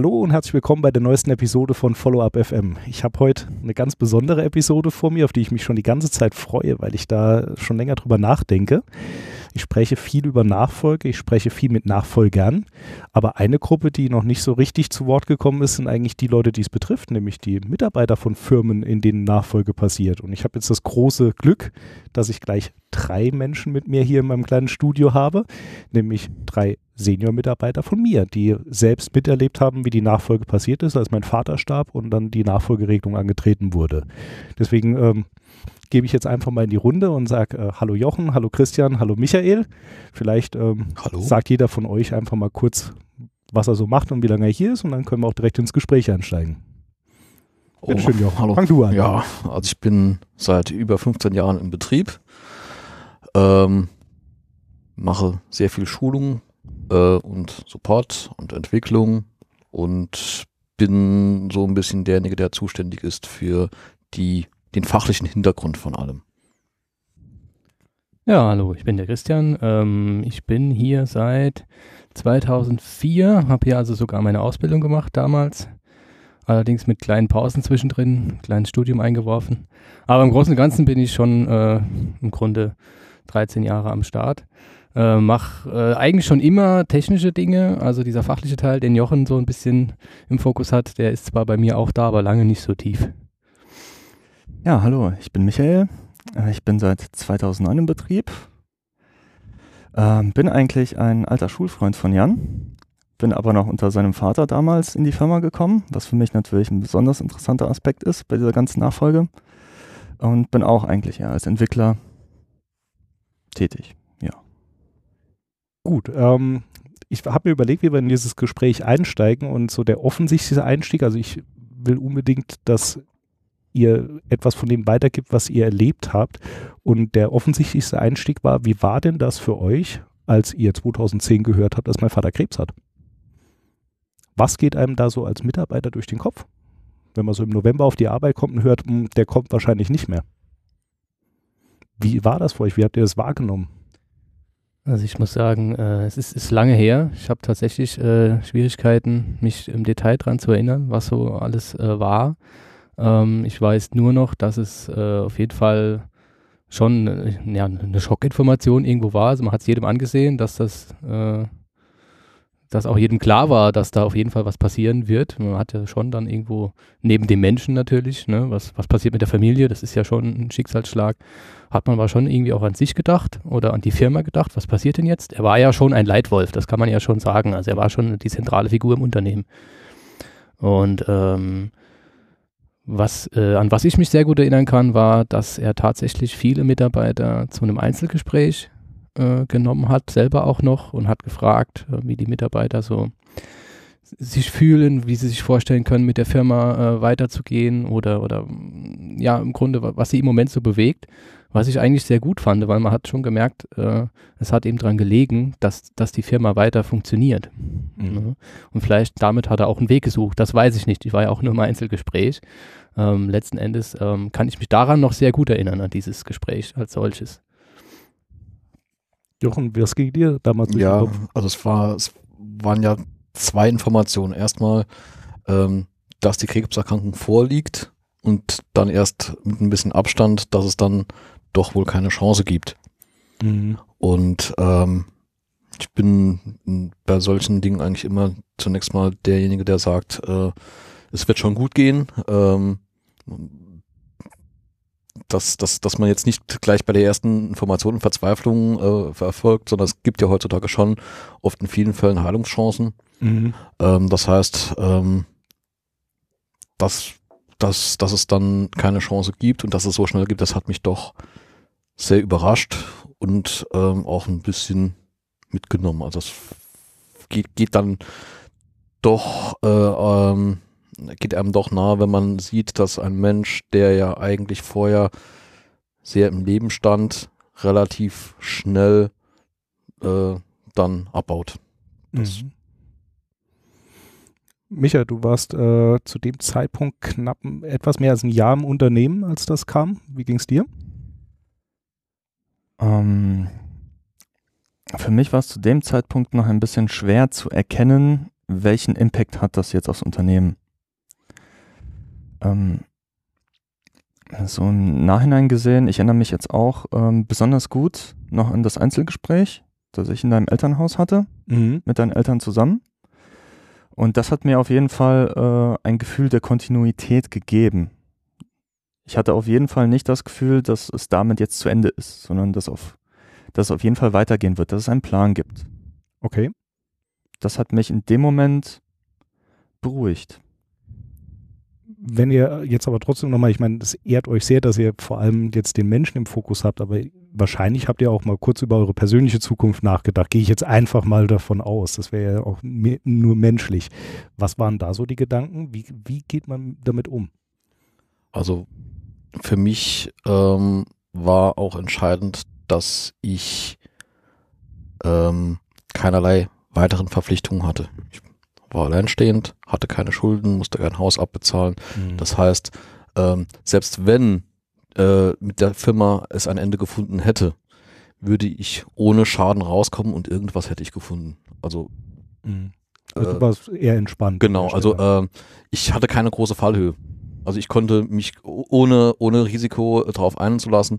Hallo und herzlich willkommen bei der neuesten Episode von Follow Up FM. Ich habe heute eine ganz besondere Episode vor mir, auf die ich mich schon die ganze Zeit freue, weil ich da schon länger drüber nachdenke. Ich spreche viel über Nachfolge, ich spreche viel mit Nachfolgern, aber eine Gruppe, die noch nicht so richtig zu Wort gekommen ist, sind eigentlich die Leute, die es betrifft, nämlich die Mitarbeiter von Firmen, in denen Nachfolge passiert. Und ich habe jetzt das große Glück, dass ich gleich drei Menschen mit mir hier in meinem kleinen Studio habe, nämlich drei Senior-Mitarbeiter von mir, die selbst miterlebt haben, wie die Nachfolge passiert ist, als mein Vater starb und dann die Nachfolgeregelung angetreten wurde. Deswegen ähm, gebe ich jetzt einfach mal in die Runde und sage äh, Hallo Jochen, hallo Christian, hallo Michael. Vielleicht ähm, hallo. sagt jeder von euch einfach mal kurz, was er so macht und wie lange er hier ist und dann können wir auch direkt ins Gespräch einsteigen. Oh, schön, Jochen. Hallo. Fang du an. Ja, also ich bin seit über 15 Jahren im Betrieb, ähm, mache sehr viel Schulung äh, und Support und Entwicklung und bin so ein bisschen derjenige, der zuständig ist für die, den fachlichen Hintergrund von allem. Ja, hallo, ich bin der Christian. Ähm, ich bin hier seit 2004, habe hier also sogar meine Ausbildung gemacht damals. Allerdings mit kleinen Pausen zwischendrin, kleines Studium eingeworfen. Aber im Großen und Ganzen bin ich schon äh, im Grunde 13 Jahre am Start. Äh, mach äh, eigentlich schon immer technische Dinge, also dieser fachliche Teil, den Jochen so ein bisschen im Fokus hat, der ist zwar bei mir auch da, aber lange nicht so tief. Ja, hallo, ich bin Michael. Äh, ich bin seit 2009 im Betrieb. Ähm, bin eigentlich ein alter Schulfreund von Jan. Bin aber noch unter seinem Vater damals in die Firma gekommen, was für mich natürlich ein besonders interessanter Aspekt ist bei dieser ganzen Nachfolge. Und bin auch eigentlich eher als Entwickler tätig. Gut, ähm, ich habe mir überlegt, wie wir in dieses Gespräch einsteigen und so der offensichtlichste Einstieg, also ich will unbedingt, dass ihr etwas von dem weitergibt, was ihr erlebt habt. Und der offensichtlichste Einstieg war, wie war denn das für euch, als ihr 2010 gehört habt, dass mein Vater Krebs hat? Was geht einem da so als Mitarbeiter durch den Kopf? Wenn man so im November auf die Arbeit kommt und hört, hm, der kommt wahrscheinlich nicht mehr. Wie war das für euch? Wie habt ihr das wahrgenommen? Also ich muss sagen, äh, es ist, ist, lange her. Ich habe tatsächlich äh, Schwierigkeiten, mich im Detail daran zu erinnern, was so alles äh, war. Ähm, ich weiß nur noch, dass es äh, auf jeden Fall schon äh, ja, eine Schockinformation irgendwo war. Also man hat es jedem angesehen, dass das äh, dass auch jedem klar war, dass da auf jeden Fall was passieren wird. Man hat ja schon dann irgendwo neben dem Menschen natürlich, ne, was, was passiert mit der Familie, das ist ja schon ein Schicksalsschlag, hat man aber schon irgendwie auch an sich gedacht oder an die Firma gedacht, was passiert denn jetzt? Er war ja schon ein Leitwolf, das kann man ja schon sagen. Also er war schon die zentrale Figur im Unternehmen. Und ähm, was, äh, an was ich mich sehr gut erinnern kann, war, dass er tatsächlich viele Mitarbeiter zu einem Einzelgespräch äh, genommen hat, selber auch noch und hat gefragt, äh, wie die Mitarbeiter so sich fühlen, wie sie sich vorstellen können, mit der Firma äh, weiterzugehen oder, oder ja, im Grunde, was sie im Moment so bewegt. Was ich eigentlich sehr gut fand, weil man hat schon gemerkt, äh, es hat eben dran gelegen, dass, dass die Firma weiter funktioniert. Mhm. Ne? Und vielleicht damit hat er auch einen Weg gesucht, das weiß ich nicht. Ich war ja auch nur im Einzelgespräch. Ähm, letzten Endes ähm, kann ich mich daran noch sehr gut erinnern, an dieses Gespräch als solches. Jochen, was ging dir damals durch Ja, also es war, es waren ja zwei Informationen. Erstmal, ähm, dass die Krebserkrankung vorliegt und dann erst mit ein bisschen Abstand, dass es dann doch wohl keine Chance gibt. Mhm. Und ähm, ich bin bei solchen Dingen eigentlich immer zunächst mal derjenige, der sagt, äh, es wird schon gut gehen. Ähm, dass, dass, dass man jetzt nicht gleich bei der ersten Information Verzweiflung äh, verfolgt, sondern es gibt ja heutzutage schon oft in vielen Fällen Heilungschancen. Mhm. Ähm, das heißt, ähm, dass, dass, dass es dann keine Chance gibt und dass es so schnell gibt, das hat mich doch sehr überrascht und ähm, auch ein bisschen mitgenommen. Also es geht, geht dann doch äh, ähm, geht einem doch nahe, wenn man sieht, dass ein Mensch, der ja eigentlich vorher sehr im Leben stand, relativ schnell äh, dann abbaut. Mhm. Micha, du warst äh, zu dem Zeitpunkt knapp etwas mehr als ein Jahr im Unternehmen, als das kam. Wie ging es dir? Ähm, für mich war es zu dem Zeitpunkt noch ein bisschen schwer zu erkennen, welchen Impact hat das jetzt aufs Unternehmen? Ähm, so im Nachhinein gesehen, ich erinnere mich jetzt auch ähm, besonders gut noch an das Einzelgespräch, das ich in deinem Elternhaus hatte, Mhm. mit deinen Eltern zusammen. Und das hat mir auf jeden Fall äh, ein Gefühl der Kontinuität gegeben. Ich hatte auf jeden Fall nicht das Gefühl, dass es damit jetzt zu Ende ist, sondern dass, auf, dass es auf jeden Fall weitergehen wird, dass es einen Plan gibt. Okay. Das hat mich in dem Moment beruhigt. Wenn ihr jetzt aber trotzdem nochmal, ich meine, es ehrt euch sehr, dass ihr vor allem jetzt den Menschen im Fokus habt, aber wahrscheinlich habt ihr auch mal kurz über eure persönliche Zukunft nachgedacht. Gehe ich jetzt einfach mal davon aus. Das wäre ja auch nur menschlich. Was waren da so die Gedanken? Wie, wie geht man damit um? Also für mich ähm, war auch entscheidend, dass ich ähm, keinerlei weiteren Verpflichtungen hatte. Ich war alleinstehend, hatte keine Schulden, musste kein Haus abbezahlen. Das heißt, ähm, selbst wenn äh, mit der Firma es ein Ende gefunden hätte, würde ich ohne Schaden rauskommen und irgendwas hätte ich gefunden. Also Mhm. Also äh, du warst eher entspannt. Genau, also ähm, ich hatte keine große Fallhöhe. Also ich konnte mich ohne, ohne Risiko darauf einzulassen,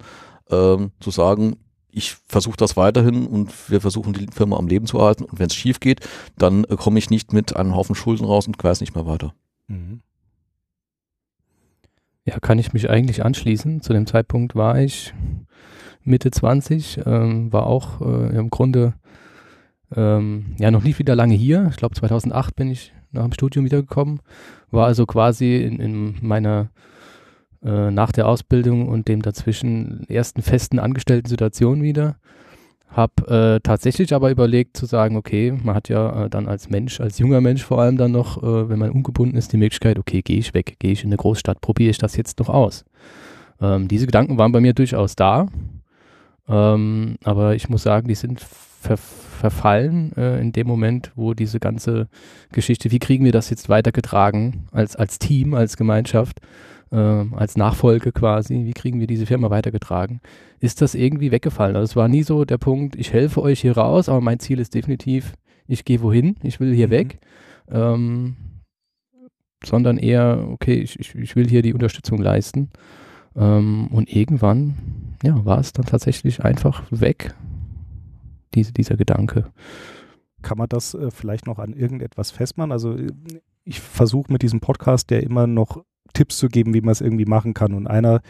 ähm, zu sagen, ich versuche das weiterhin und wir versuchen die Firma am Leben zu erhalten und wenn es schief geht, dann äh, komme ich nicht mit einem Haufen Schulden raus und weiß nicht mehr weiter. Mhm. Ja, kann ich mich eigentlich anschließen. Zu dem Zeitpunkt war ich Mitte 20, ähm, war auch äh, im Grunde ähm, ja noch nicht wieder lange hier. Ich glaube 2008 bin ich nach dem Studium wiedergekommen. War also quasi in, in meiner äh, nach der Ausbildung und dem dazwischen ersten festen angestellten Situation wieder. Hab äh, tatsächlich aber überlegt zu sagen, okay, man hat ja äh, dann als Mensch, als junger Mensch vor allem dann noch, äh, wenn man ungebunden ist, die Möglichkeit, okay, gehe ich weg, gehe ich in eine Großstadt, probiere ich das jetzt noch aus. Ähm, diese Gedanken waren bei mir durchaus da, ähm, aber ich muss sagen, die sind ver verfallen äh, in dem Moment, wo diese ganze Geschichte, wie kriegen wir das jetzt weitergetragen als, als Team, als Gemeinschaft, ähm, als Nachfolge quasi, wie kriegen wir diese Firma weitergetragen, ist das irgendwie weggefallen. Also es war nie so der Punkt, ich helfe euch hier raus, aber mein Ziel ist definitiv, ich gehe wohin, ich will hier Mhm. weg, ähm, sondern eher, okay, ich, ich, ich will hier die Unterstützung leisten. Ähm, und irgendwann, ja, war es dann tatsächlich einfach weg, diese, dieser Gedanke. Kann man das äh, vielleicht noch an irgendetwas festmachen? Also äh, ich versuche mit diesem Podcast ja immer noch Tipps zu geben, wie man es irgendwie machen kann. Und einer,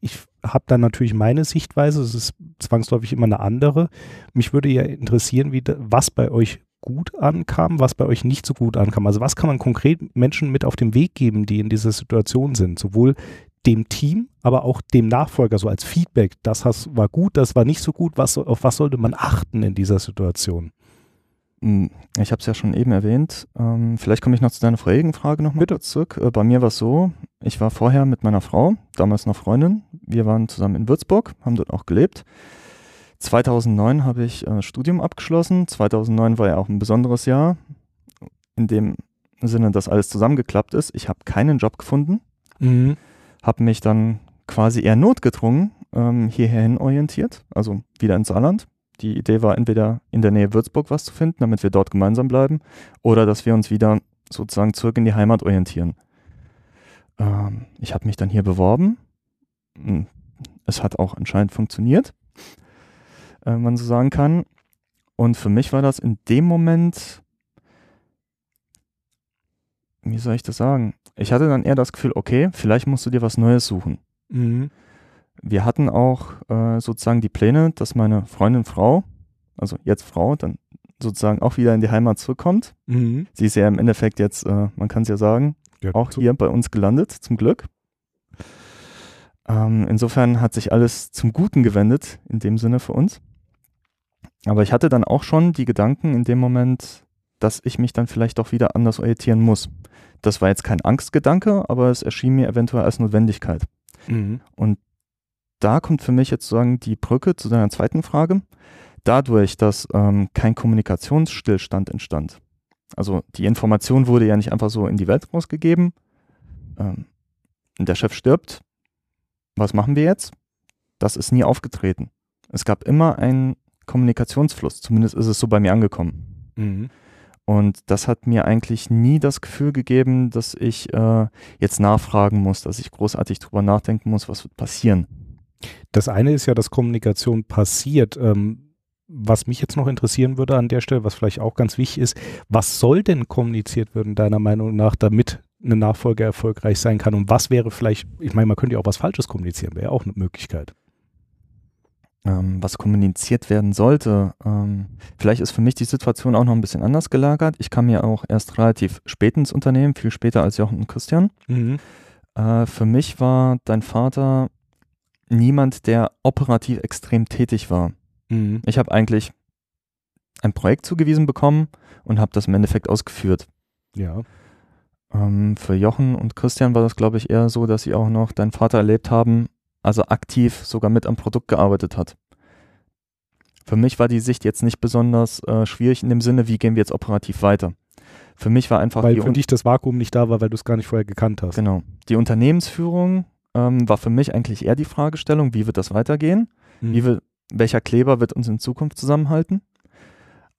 ich habe dann natürlich meine Sichtweise, es ist zwangsläufig immer eine andere. Mich würde ja interessieren, wie, was bei euch gut ankam, was bei euch nicht so gut ankam. Also was kann man konkret Menschen mit auf den Weg geben, die in dieser Situation sind? Sowohl dem Team, aber auch dem Nachfolger so als Feedback. Das war gut, das war nicht so gut. Was, auf was sollte man achten in dieser Situation? Mm, Ich habe es ja schon eben erwähnt. Ähm, vielleicht komme ich noch zu deiner vorigen Frage nochmal kurz zurück. Äh, bei mir war es so, ich war vorher mit meiner Frau, damals noch Freundin. Wir waren zusammen in Würzburg, haben dort auch gelebt. 2009 habe ich äh, Studium abgeschlossen. 2009 war ja auch ein besonderes Jahr. In dem Sinne, dass alles zusammengeklappt ist. Ich habe keinen Job gefunden, habe mich dann quasi eher notgedrungen ähm, hierhin orientiert, also wieder ins Saarland. Die Idee war entweder in der Nähe Würzburg was zu finden, damit wir dort gemeinsam bleiben, oder dass wir uns wieder sozusagen zurück in die Heimat orientieren. Ähm, ich habe mich dann hier beworben. Hm, Es hat auch anscheinend funktioniert, äh, wenn man so sagen kann. Und für mich war das in dem Moment, wie soll ich das sagen? Ich hatte dann eher das Gefühl, okay, vielleicht musst du dir was Neues suchen. Mhm. Wir hatten auch äh, sozusagen die Pläne, dass meine Freundin Frau, also jetzt Frau, dann sozusagen auch wieder in die Heimat zurückkommt. Mhm. Sie ist ja im Endeffekt jetzt, äh, man kann es ja sagen, Ja, auch hier bei uns gelandet, zum Glück. Ähm, insofern hat sich alles zum Guten gewendet, in dem Sinne für uns. Aber ich hatte dann auch schon die Gedanken in dem Moment, dass ich mich dann vielleicht doch wieder anders orientieren muss. Das war jetzt kein Angstgedanke, aber es erschien mir eventuell als Notwendigkeit. Mhm. Da kommt für mich jetzt sozusagen die Brücke zu deiner zweiten Frage. Dadurch, dass ähm, kein Kommunikationsstillstand entstand. Also die Information wurde ja nicht einfach so in die Welt rausgegeben. Ähm, der Chef stirbt. Was machen wir jetzt? Das ist nie aufgetreten. Es gab immer einen Kommunikationsfluss. Zumindest ist es so bei mir angekommen. Mhm. Und das hat mir eigentlich nie das Gefühl gegeben, dass ich äh, jetzt nachfragen muss, dass ich großartig drüber nachdenken muss, was wird passieren. Das eine ist ja, dass Kommunikation passiert. Ähm, was mich jetzt noch interessieren würde an der Stelle, was vielleicht auch ganz wichtig ist, was soll denn kommuniziert werden, deiner Meinung nach, damit eine Nachfolge erfolgreich sein kann? Und was wäre vielleicht, ich meine, man könnte ja auch was Falsches kommunizieren, wäre ja auch eine Möglichkeit ähm, was kommuniziert werden sollte. Ähm, vielleicht ist für mich die Situation auch noch ein bisschen anders gelagert. Ich kam ja auch erst relativ spät ins Unternehmen, viel später als Jochen und Christian. Mhm. Äh, für mich war dein Vater niemand, der operativ extrem tätig war. Mhm. Ich habe eigentlich ein Projekt zugewiesen bekommen und habe das im Endeffekt ausgeführt. Ja. Ähm, für Jochen und Christian war das, glaube ich, eher so, dass sie auch noch deinen Vater erlebt haben, also aktiv sogar mit am Produkt gearbeitet hat. Für mich war die Sicht jetzt nicht besonders äh, schwierig in dem Sinne, wie gehen wir jetzt operativ weiter. Für mich war einfach. Weil für dich das Vakuum nicht da war, weil du es gar nicht vorher gekannt hast. Genau. Die Unternehmensführung ähm, war für mich eigentlich eher die Fragestellung, wie wird das weitergehen? Mhm. Wie will, welcher Kleber wird uns in Zukunft zusammenhalten?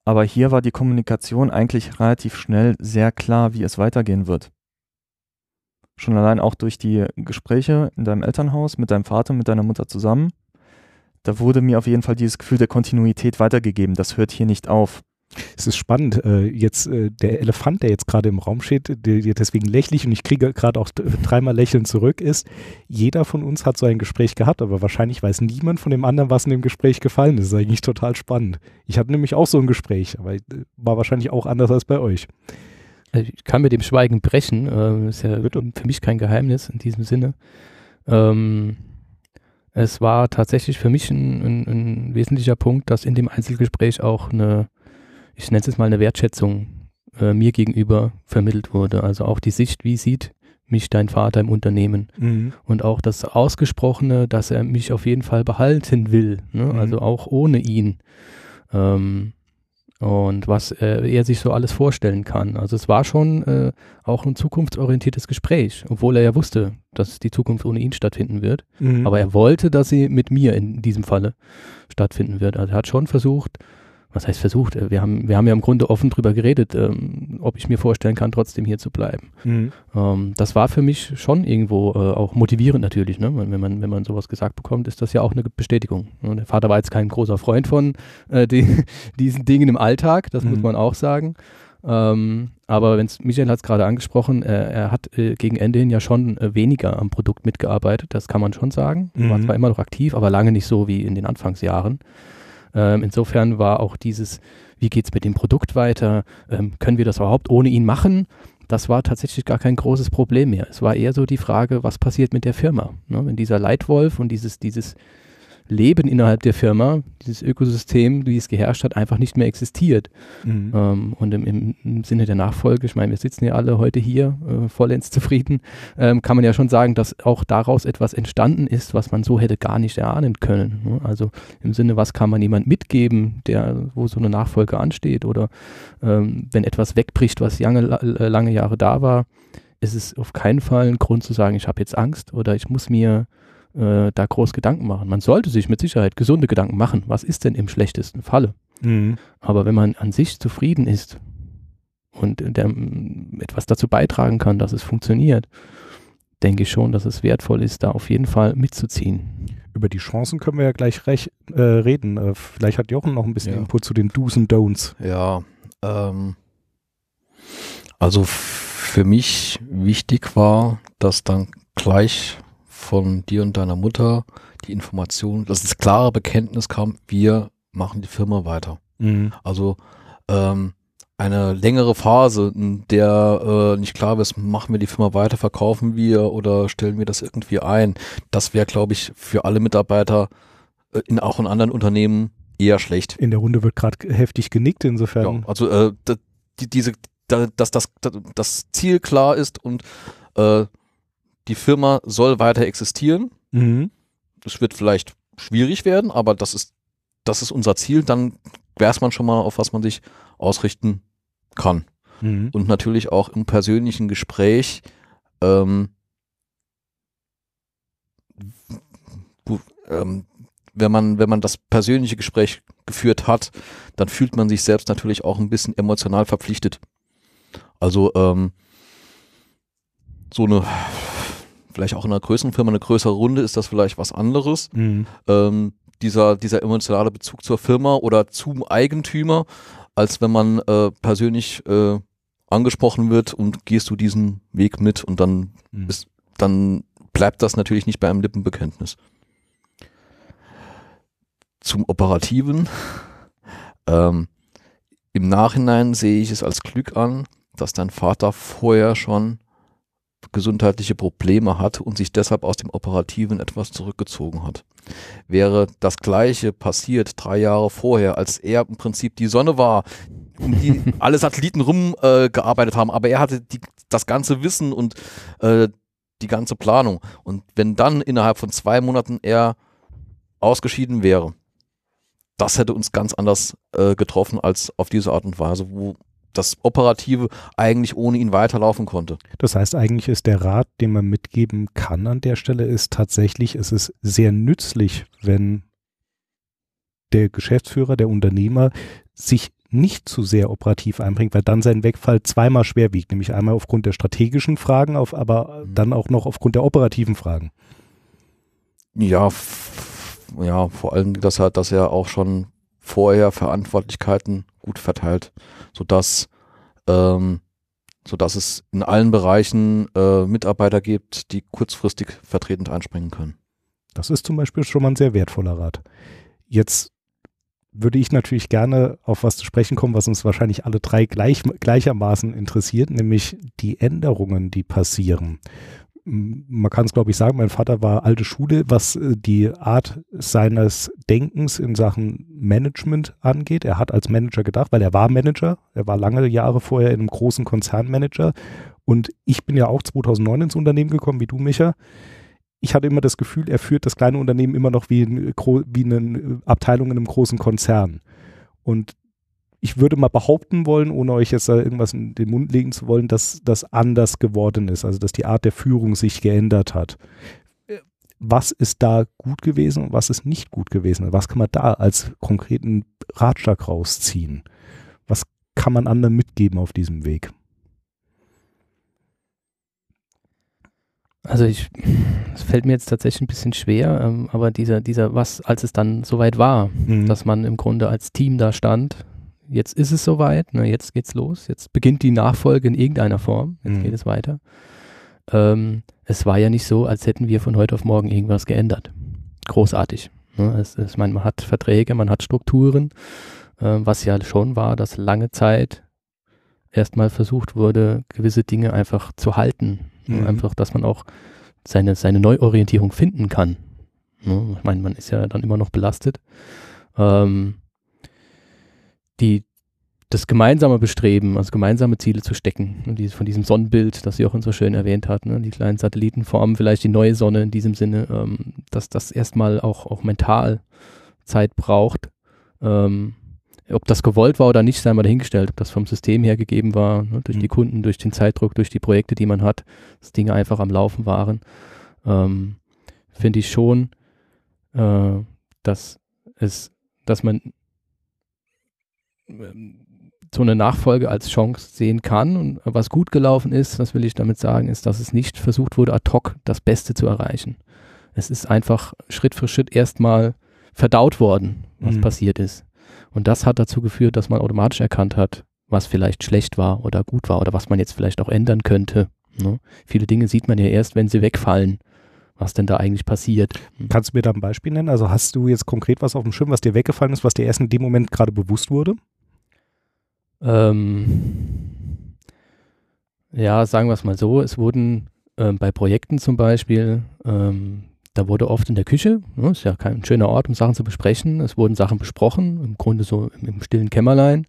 Aber hier war die Kommunikation eigentlich relativ schnell sehr klar, wie es weitergehen wird. Schon allein auch durch die Gespräche in deinem Elternhaus mit deinem Vater, mit deiner Mutter zusammen. Da wurde mir auf jeden Fall dieses Gefühl der Kontinuität weitergegeben. Das hört hier nicht auf. Es ist spannend. Äh, jetzt äh, der Elefant, der jetzt gerade im Raum steht, der, deswegen lächlich und ich kriege gerade auch dreimal Lächeln zurück, ist, jeder von uns hat so ein Gespräch gehabt, aber wahrscheinlich weiß niemand von dem anderen, was in dem Gespräch gefallen ist. Das ist eigentlich total spannend. Ich hatte nämlich auch so ein Gespräch, aber äh, war wahrscheinlich auch anders als bei euch. Also ich kann mit dem Schweigen brechen, äh, ist ja für mich kein Geheimnis in diesem Sinne. Ähm, es war tatsächlich für mich ein, ein, ein, wesentlicher Punkt, dass in dem Einzelgespräch auch eine, ich nenne es jetzt mal eine Wertschätzung äh, mir gegenüber vermittelt wurde. Also auch die Sicht, wie sieht mich dein Vater im Unternehmen mhm. und auch das Ausgesprochene, dass er mich auf jeden Fall behalten will, ne? mhm. also auch ohne ihn. Ähm, und was äh, er sich so alles vorstellen kann. Also es war schon äh, auch ein zukunftsorientiertes Gespräch, obwohl er ja wusste, dass die Zukunft ohne ihn stattfinden wird. Mhm. Aber er wollte, dass sie mit mir in diesem Falle stattfinden wird. Also er hat schon versucht, was heißt versucht? Äh, wir haben, wir haben ja im Grunde offen drüber geredet, ähm, ob ich mir vorstellen kann, trotzdem hier zu bleiben. Mhm. Ähm, das war für mich schon irgendwo äh, auch motivierend natürlich. Ne? Wenn, man, wenn man sowas gesagt bekommt, ist das ja auch eine Bestätigung. Und der Vater war jetzt kein großer Freund von äh, die, diesen Dingen im Alltag, das mhm. muss man auch sagen. Ähm, aber wenn's, Michael hat es gerade angesprochen, äh, er hat äh, gegen Ende hin ja schon äh, weniger am Produkt mitgearbeitet, das kann man schon sagen. Mhm. War zwar immer noch aktiv, aber lange nicht so wie in den Anfangsjahren. Ähm, insofern war auch dieses, wie geht es mit dem Produkt weiter, ähm, können wir das überhaupt ohne ihn machen? Das war tatsächlich gar kein großes Problem mehr. Es war eher so die Frage, was passiert mit der Firma? Ne? Wenn dieser Leitwolf und dieses, dieses Leben innerhalb der Firma, dieses Ökosystem, wie es geherrscht hat, einfach nicht mehr existiert. Mhm. Ähm, und im, im, Sinne der Nachfolge, ich meine, wir sitzen ja alle heute hier äh, vollends zufrieden, ähm, kann man ja schon sagen, dass auch daraus etwas entstanden ist, was man so hätte gar nicht erahnen können. Ne? Also im Sinne, was kann man jemand mitgeben, der, wo so eine Nachfolge ansteht oder ähm, wenn etwas wegbricht, was lange, lange Jahre da war, ist es auf keinen Fall ein Grund zu sagen, ich habe jetzt Angst oder ich muss mir äh, da groß Gedanken machen. Man sollte sich mit Sicherheit gesunde Gedanken machen. Was ist denn im schlechtesten Falle? Mhm. Aber wenn man an sich zufrieden ist und der, etwas dazu beitragen kann, dass es funktioniert, denke ich schon, dass es wertvoll ist, da auf jeden Fall mitzuziehen. Über die Chancen können wir ja gleich recht, äh, reden. Äh, vielleicht hat Jochen noch ein bisschen ja. Input zu den Do's und Don'ts. Ja, ähm, also für mich wichtig war, dass dann gleich von dir und deiner Mutter die Information, dass das klare Bekenntnis kam, wir machen die Firma weiter. Mhm. Also ähm, eine längere Phase, in der äh, nicht klar ist, machen wir die Firma weiter, verkaufen wir oder stellen wir das irgendwie ein. Das wäre, glaube ich, für alle Mitarbeiter äh, in auch in anderen Unternehmen eher schlecht. In der Runde wird gerade heftig genickt, insofern. Ja, also äh, die, diese, dass das, das Ziel klar ist und äh, die Firma soll weiter existieren. Mhm. Es wird vielleicht schwierig werden, aber das ist, das ist unser Ziel. Dann weiß man schon mal, auf was man sich ausrichten kann. Mhm. Und natürlich auch im persönlichen Gespräch, ähm, ähm, wenn man, wenn man das persönliche Gespräch geführt hat, dann fühlt man sich selbst natürlich auch ein bisschen emotional verpflichtet. Also ähm, so eine, vielleicht auch in einer größeren Firma, eine größere Runde ist das vielleicht was anderes. Mhm. Ähm, dieser, dieser emotionale Bezug zur Firma oder zum Eigentümer, als wenn man äh, persönlich äh, angesprochen wird und gehst du diesen Weg mit und dann mhm. bist, dann bleibt das natürlich nicht bei einem Lippenbekenntnis. Zum Operativen. Ähm, Im Nachhinein sehe ich es als Glück an, dass dein Vater vorher schon gesundheitliche Probleme hat und sich deshalb aus dem Operativen etwas zurückgezogen hat. Wäre das Gleiche passiert drei Jahre vorher, als er im Prinzip die Sonne war, um die alle Satelliten rumgearbeitet äh, haben, aber er hatte die, das ganze Wissen und äh, die ganze Planung. Und wenn dann innerhalb von zwei Monaten er ausgeschieden wäre, das hätte uns ganz anders äh, getroffen als auf diese Art und Weise, wo das Operative eigentlich ohne ihn weiterlaufen konnte. Das heißt, eigentlich ist der Rat, den man mitgeben kann an der Stelle, ist tatsächlich, es ist sehr nützlich, wenn der Geschäftsführer, der Unternehmer sich nicht zu sehr operativ einbringt, weil dann sein Wegfall zweimal schwer wiegt, nämlich einmal aufgrund der strategischen Fragen, auf, aber mhm. dann auch noch aufgrund der operativen Fragen. Ja, ja, vor allem, dass er, dass er auch schon vorher Verantwortlichkeiten gut verteilt, sodass, ähm, sodass es in allen Bereichen äh, Mitarbeiter gibt, die kurzfristig vertretend einspringen können. Das ist zum Beispiel schon mal ein sehr wertvoller Rat. Jetzt würde ich natürlich gerne auf was zu sprechen kommen, was uns wahrscheinlich alle drei gleich, gleichermaßen interessiert, nämlich die Änderungen, die passieren man kann es glaube ich sagen, mein Vater war alte Schule, was äh, die Art seines Denkens in Sachen Management angeht. Er hat als Manager gedacht, weil er war Manager, er war lange Jahre vorher in einem großen Konzern Manager und ich bin ja auch 2009 ins Unternehmen gekommen, wie du, Micha. Ich hatte immer das Gefühl, er führt das kleine Unternehmen immer noch wie, ein, wie eine Abteilung in einem großen Konzern. Und ich würde mal behaupten wollen, ohne euch jetzt da irgendwas in den Mund legen zu wollen, dass das anders geworden ist, also dass die Art der Führung sich geändert hat. Was ist da gut gewesen und was ist nicht gut gewesen? Was kann man da als konkreten Ratschlag rausziehen? Was kann man anderen mitgeben auf diesem Weg? Also ich, es fällt mir jetzt tatsächlich ein bisschen schwer, ähm, aber dieser, dieser, was, als es dann soweit war, mhm. dass man im Grunde als Team da stand, jetzt ist es soweit, ne, jetzt geht's los, jetzt beginnt die Nachfolge in irgendeiner Form, jetzt mhm. geht es weiter. Ähm, es war ja nicht so, als hätten wir von heute auf morgen irgendwas geändert. Großartig. Ne? Es, es, man, man hat Verträge, man hat Strukturen, äh, was ja schon war, dass lange Zeit erstmal versucht wurde, gewisse Dinge einfach zu halten. Ne? Mhm. Einfach, dass man auch seine, seine Neuorientierung finden kann. Ne? Ich meine, man ist ja dann immer noch belastet. Ähm, die, das gemeinsame Bestreben, also gemeinsame Ziele zu stecken. Und dieses, von diesem Sonnenbild, das Jochen so schön erwähnt hat, ne, die kleinen Satelliten formen vielleicht die neue Sonne in diesem Sinne, ähm, dass das erstmal auch, auch mental Zeit braucht. Ähm, ob das gewollt war oder nicht, sei mal dahingestellt, ob das vom System her gegeben war, ne, durch mhm. die Kunden, durch den Zeitdruck, durch die Projekte, die man hat, dass Dinge einfach am Laufen waren, ähm, finde ich schon, äh, dass es, dass man so eine Nachfolge als Chance sehen kann. Und was gut gelaufen ist, was will ich damit sagen, ist, dass es nicht versucht wurde, ad hoc das Beste zu erreichen. Es ist einfach Schritt für Schritt erstmal verdaut worden, was mhm. passiert ist. Und das hat dazu geführt, dass man automatisch erkannt hat, was vielleicht schlecht war oder gut war oder was man jetzt vielleicht auch ändern könnte. Ne? Viele Dinge sieht man ja erst, wenn sie wegfallen was denn da eigentlich passiert. Hm. Kannst du mir da ein Beispiel nennen? Also hast du jetzt konkret was auf dem Schirm, was dir weggefallen ist, was dir erst in dem Moment gerade bewusst wurde? Ähm, ja, sagen wir es mal so, es wurden ähm, bei Projekten zum Beispiel, ähm, da wurde oft in der Küche, ne, ist ja kein schöner Ort, um Sachen zu besprechen, es wurden Sachen besprochen, im Grunde so im, im stillen Kämmerlein,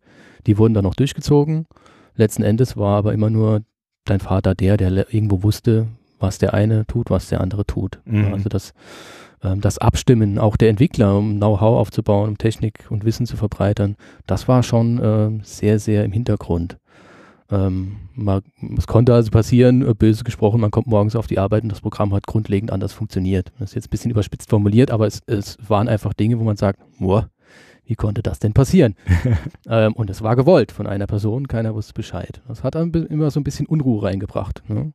die wurden dann noch durchgezogen. Letzten Endes war aber immer nur dein Vater der, der irgendwo wusste, was der eine tut, was der andere tut. Mhm. Also das, das Abstimmen auch der Entwickler, um Know-how aufzubauen, um Technik und Wissen zu verbreitern, das war schon äh, sehr, sehr im Hintergrund. Ähm, man, es konnte also passieren, äh, böse gesprochen, man kommt morgens auf die Arbeit und das Programm hat grundlegend anders funktioniert. Das ist jetzt ein bisschen überspitzt formuliert, aber es, es waren einfach Dinge, wo man sagt, boah, wie konnte das denn passieren? ähm, und es war gewollt von einer Person, keiner wusste Bescheid. Das hat immer so ein bisschen Unruhe reingebracht. Ne?